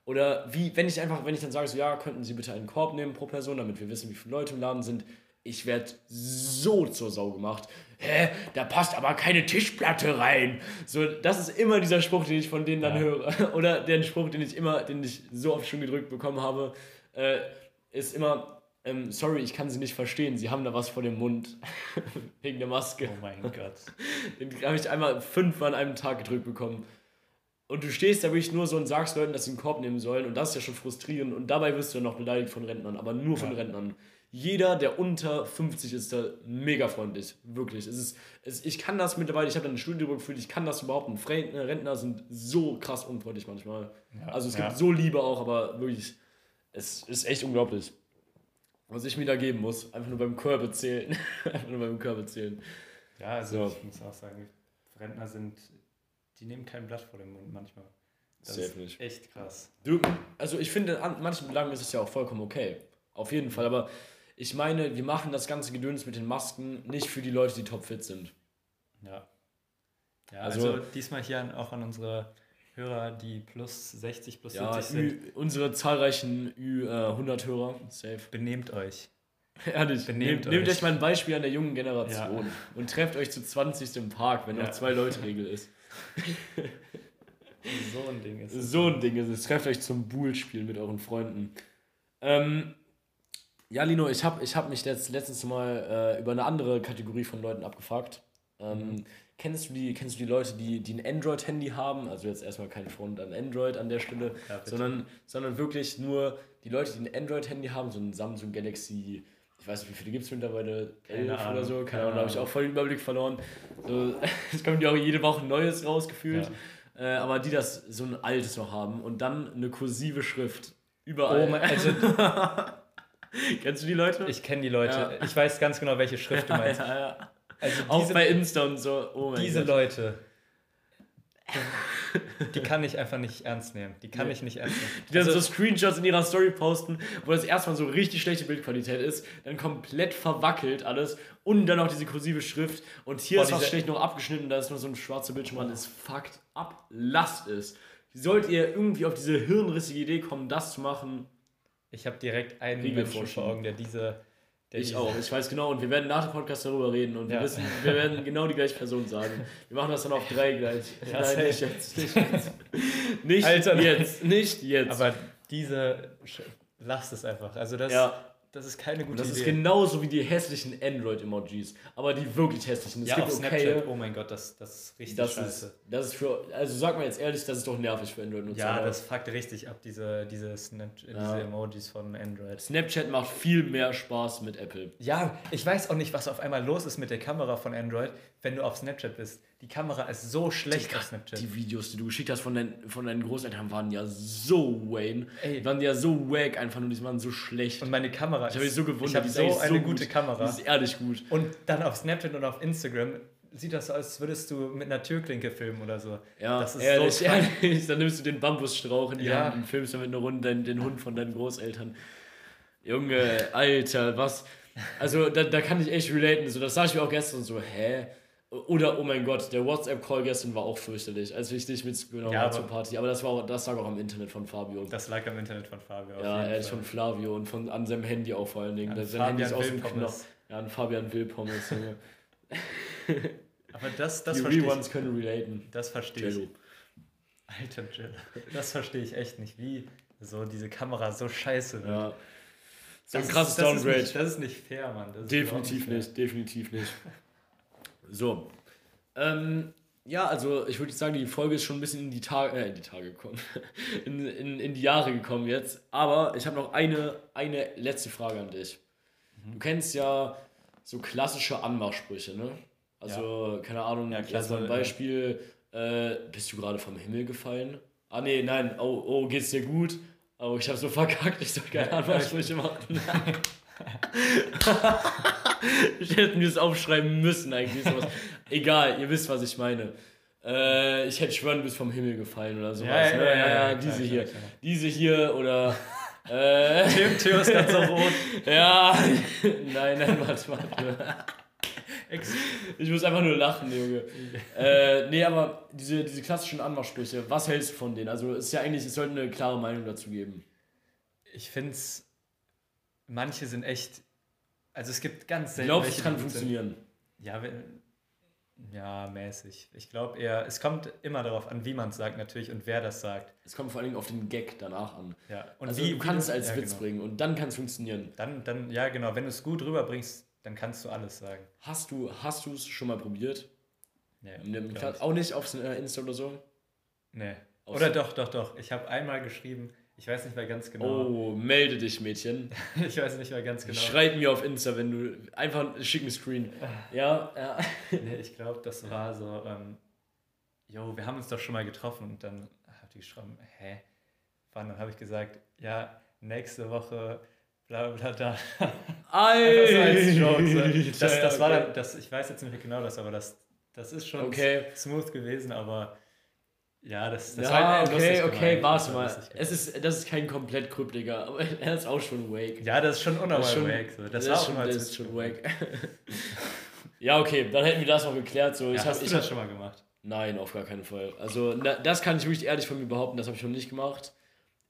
Oder wie, wenn ich einfach, wenn ich dann sage, so, ja, könnten Sie bitte einen Korb nehmen pro Person, damit wir wissen, wie viele Leute im Laden sind. Ich werde so zur Sau gemacht. Hä, da passt aber keine Tischplatte rein. So, das ist immer dieser Spruch, den ich von denen dann Ja. höre. Oder der Spruch, den ich immer, den ich so oft schon gedrückt bekommen habe, äh, ist immer, ähm, sorry, ich kann Sie nicht verstehen. Sie haben da was vor dem Mund. Wegen der Maske. Oh mein Gott. Den habe ich einmal fünfmal an einem Tag gedrückt bekommen. Und du stehst da wirklich nur so und sagst Leuten, dass sie einen Korb nehmen sollen. Und das ist ja schon frustrierend. Und dabei wirst du dann noch beleidigt von Rentnern, aber nur von Ja. Rentnern. Jeder, der unter 50 ist, da mega freundlich. Wirklich. Es ist, es, ich kann das mittlerweile, ich habe dann eine Studie darüber gefühlt, ich kann das behaupten. Fre- Rentner sind so krass unfreundlich manchmal. Ja, Also es ja. gibt so Liebe auch, aber wirklich, es ist echt unglaublich. Was ich mir da geben muss. Einfach nur beim Körbe zählen. Einfach nur beim Körbe zählen. Ja, also So. ich muss auch sagen, Rentner sind, die nehmen kein Blatt vor den Mund manchmal. Das Safe ist nicht. echt krass. Du, also ich finde, an manchen Belangen ist es ja auch vollkommen okay. Auf jeden Fall. Aber ich meine, wir machen das ganze Gedöns mit den Masken nicht für die Leute, die topfit sind. Ja. Ja, Also- also, diesmal hier an, auch an unsere Hörer, die plus 60, plus Ja, 70 sind. Ü, unsere zahlreichen Ü100-Hörer, safe. Benehmt euch. Ehrlich, Benehmt nehmt, nehmt euch. euch mal ein Beispiel an der jungen Generation und trefft euch zu 20. im Park, wenn Ja. noch zwei Leute Regel ist. So ein Ding ist es. So ein Ding ist es. Trefft euch zum Bull-Spiel mit euren Freunden. Ähm, ja, Lino, ich habe ich hab mich jetzt letztens mal äh, über eine andere Kategorie von Leuten abgefragt. Ähm, kennst, du die, kennst du die Leute, die, die ein Android-Handy haben? Also jetzt erstmal kein Front an Android an der Stelle, Ja, sondern, sondern wirklich nur die Leute, die ein Android-Handy haben, so ein Samsung Galaxy, ich weiß nicht, wie viele gibt es mittlerweile? Keine 11 oder Ahnung, so? Keine Ahnung, da habe ich Ahnung. auch voll den Überblick verloren. So, es kommt ja auch jede Woche ein neues rausgefühlt. Äh, aber die das so ein altes noch haben und dann eine kursive Schrift überall. Oh mein, also Kennst du die Leute? ich kenne die Leute. Ja. Ich weiß ganz genau, welche Schrift du meinst. ja, ja. Also Auch diese, bei Insta und so. Oh mein diese Gott. Leute. Die kann ich einfach nicht ernst nehmen. Die kann Nee. ich nicht ernst nehmen. Die dann Also- so Screenshots in ihrer Story posten, wo das erstmal so richtig schlechte Bildqualität ist, dann komplett verwackelt alles und dann noch diese kursive Schrift und hier Boah, ist was schlecht noch abgeschnitten, da ist nur so ein schwarzer Bildschirm dran, es fuckt ab, lasst es. Sollt ihr irgendwie auf diese hirnrissige Idee kommen, das zu machen, Ich habe direkt einen Menschen vor. Augen, der diese. Der ich auch, ich weiß genau und wir werden nach dem Podcast darüber reden und wir Ja. wissen, wir werden genau die gleiche Person sagen. Wir machen das dann auf drei gleich. Ja, Nein, nicht jetzt. Nicht jetzt. Nicht Alter, jetzt. Nicht jetzt. Aber diese. Lasst es einfach. Also das, ja. Das ist keine gute Und das ist Idee. genauso wie die hässlichen Android-Emojis. Aber die wirklich hässlichen. Es ja, gibt auf okay. Snapchat. Oh mein Gott, das, das ist richtig Das scheiße. ist, das ist für. Also sag mal jetzt ehrlich, das ist doch nervig für Android-Nutzer. ja, das fuckt richtig ab, diese, diese, Snap, Ja. diese Emojis von Android. Snapchat macht viel mehr Spaß mit Apple. Ja, ich weiß auch nicht, was auf einmal los ist mit der Kamera von Android, wenn du auf Snapchat bist. Die Kamera ist so schlecht auf Snapchat. Die Videos, die du geschickt hast von, dein, von deinen Großeltern, waren ja so Wayne. Ey. Die waren ja so wack einfach nur, die waren so schlecht. Und meine Kamera ich habe mich so gewundert. Ich habe die ist so eine gut. gute Kamera. Die ist ehrlich gut. Und dann auf Snapchat und auf Instagram sieht das so aus, als würdest du mit einer Türklinke filmen oder so. Ja, Das ist ehrlich, so krank. ehrlich. Dann nimmst du den Bambusstrauch in die Ja. Hand und filmst damit eine Runde den, den Hund von deinen Großeltern. Junge, Alter, was? Also, da, da kann ich echt relaten. So, das sag ich mir auch gestern so, hä? Oder, oh mein Gott, der WhatsApp-Call gestern war auch fürchterlich, als ich dich mitgenommen Ja, habe zur Party. Aber das, war auch, das lag auch am Internet von Fabio. Das lag am Internet von Fabio. ja, er ist von Flavio und von, an seinem Handy auch vor allen Dingen. An Sein Handy ist aus dem. Knopf. Ja, an Fabian Wilpommes. Junge. Aber das, das Die verstehe Reones ich. können relaten. Das verstehe ich. Jello. Alter Jill. Das verstehe ich echt nicht. Wie so diese Kamera so scheiße wird. Ja. So ein krasses das Ist Downgrade. nicht, das ist nicht fair, Mann. Definitiv nicht, definitiv nicht. So. Ähm, ja, also ich würde sagen, die Folge ist schon ein bisschen in die Tage, äh, in die Tage gekommen. in, in, in die Jahre gekommen jetzt. Aber ich habe noch eine, eine letzte Frage an dich. Mhm. Du kennst ja so klassische Anmachsprüche, ne? Also, keine Ahnung, Ja, klasse, ein ja. Beispiel, äh, bist du gerade vom Himmel gefallen? Ah nee, nein, oh, oh, geht's dir gut? Oh, ich habe so verkackt, ich soll keine Ja, Anmachsprüche machen. ich hätte mir das aufschreiben müssen eigentlich. Sowas. Egal, ihr wisst, was ich meine. Äh, ich hätte schwören, du bist vom Himmel gefallen oder sowas. Ja, ja, ne? ja, ja, klar, diese klar, hier. klar. Diese hier oder. Äh, Theo, ist ganz so rot. ja, nein, nein, warte, warte. Ich muss einfach nur lachen, Junge. äh, nee, aber diese, diese klassischen Anmachsprüche, was hältst du von denen? Also es ist ja eigentlich, es sollte eine klare Meinung dazu geben. Ich finde es, manche sind echt, also es gibt ganz Ich selten glaube, es kann die gut sind. funktionieren. Ja, wenn, ja, mäßig. Ich glaube eher, es kommt immer darauf an, wie man es sagt natürlich und wer das sagt. Es kommt vor allen Dingen auf den Gag danach an. Ja. Und also wie, du kannst es als ja, Witz genau. bringen und dann kann es funktionieren. Dann, dann, ja genau, wenn du es gut rüberbringst, dann kannst du alles sagen. Hast du hast du es schon mal probiert? Ich. auch nicht auf äh, Insta oder so? Nee. Aus- Oder doch, doch, doch. Ich habe einmal geschrieben, ich weiß nicht mehr ganz genau. Oh, melde dich, Mädchen. Ich weiß nicht mehr ganz genau. Schreib mir auf Insta, wenn du einfach schick einen Screen. Ja, ja. Nee, ich glaube, das war so, ähm, jo, wir haben uns doch schon mal getroffen und dann hat die geschrieben, hä? Wann? Dann habe ich gesagt, ja, nächste Woche, bla bla da. So. Das, das war dann, das, ich weiß jetzt nicht mehr genau das, aber das, das ist schon Okay. smooth gewesen, aber ja, das, das ja, war okay, gemeint. okay, warte war mal. lustig gemeint. Es ist, das ist kein komplett kryptiger, aber er ist auch schon wake. ja, das ist schon unnormal Das ist schon- wack. So. Das, Das, war schon, das ist schon wack. ja, okay, dann hätten wir das noch geklärt. So, Ja, ich hab, hast ich du das hab, schon mal gemacht? Nein, auf gar keinen Fall. Also, na, das kann ich wirklich ehrlich von mir behaupten, das habe ich noch nicht gemacht.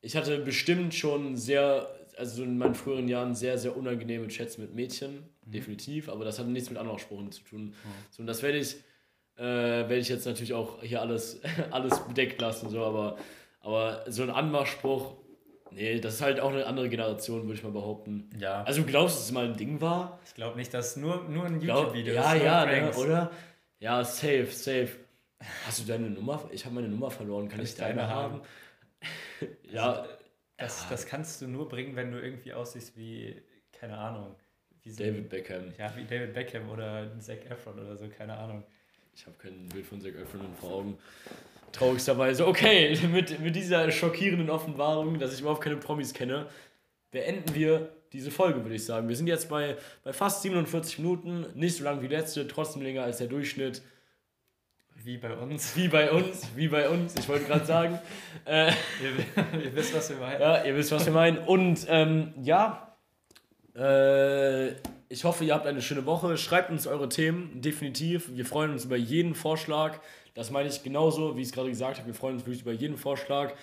Ich hatte bestimmt schon sehr, also in meinen früheren Jahren sehr, sehr unangenehme Chats mit Mädchen, definitiv, aber das hatte nichts mit Anmachsprachen zu tun. So, und das werde ich, äh, werde ich jetzt natürlich auch hier alles, alles bedeckt lassen, so, aber, aber so ein Anmachspruch, nee, das ist halt auch eine andere Generation, würde ich mal behaupten. Ja. Also, du glaubst, dass es mal ein Ding war? ich glaube nicht, dass nur, nur ein YouTube-Video Ja, ja, ne, Pranks. oder? Ja, safe, safe. Hast du deine Nummer? Ich habe meine Nummer verloren. Kann, Kann ich ich deine deine haben? haben? ja, Das, das kannst du nur bringen, wenn du irgendwie aussiehst wie, keine Ahnung, wie so, David Beckham. Ja, wie David Beckham oder Zac Efron oder so, keine Ahnung. Ich habe kein Bild von Zac Efron vor Augen. Traurigsterweise. Okay, mit, mit dieser schockierenden Offenbarung, dass ich überhaupt keine Promis kenne, beenden wir diese Folge, würde ich sagen. Wir sind jetzt bei, bei fast 47 Minuten. Nicht so lang wie letzte, trotzdem länger als der Durchschnitt. Wie bei uns. Wie bei uns, wie bei uns. Ich wollte gerade sagen. Äh, ihr, ihr wisst, was wir meinen. Ja, ihr wisst, was wir meinen. Und ähm, ja, äh, ich hoffe, ihr habt eine schöne Woche. Schreibt uns eure Themen, definitiv. Wir freuen uns über jeden Vorschlag. Das meine ich genauso, wie ich es gerade gesagt habe. Wir freuen uns wirklich über jeden Vorschlag.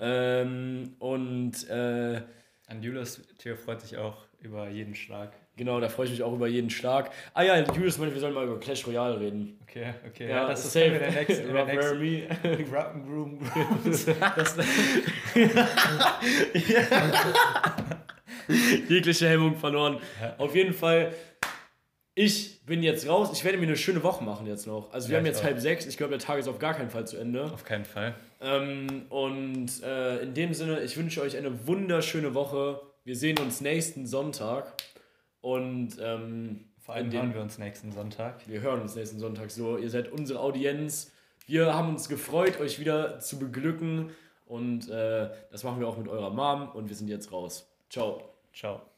Ähm, und äh, An Julius, Theo freut sich auch über jeden Schlag. genau, da freue ich mich auch über jeden Schlag. Ah ja, Julius meinte, wir sollen mal über Clash Royale reden. Okay, okay. Ja, Ja, das ist safe. der nächste. Der Rob Laramie. Groom Grooms. Das, jegliche Hemmung verloren. Ja. Auf jeden Fall, ich bin jetzt raus. Ich werde mir eine schöne Woche machen jetzt noch. Also wir Ja, haben jetzt auch. halb sechs. Ich glaube, der Tag ist auf gar keinen Fall zu Ende. auf keinen Fall. Ähm, und äh, in dem Sinne, ich wünsche euch eine wunderschöne Woche. Wir sehen uns nächsten Sonntag. Und ähm, Vor allem hören wir uns nächsten Sonntag. wir hören uns nächsten Sonntag so. Ihr seid unsere Audienz. Wir haben uns gefreut, euch wieder zu beglücken. Und äh, das machen wir auch mit eurer Mom. Und wir sind jetzt raus. Ciao. Ciao.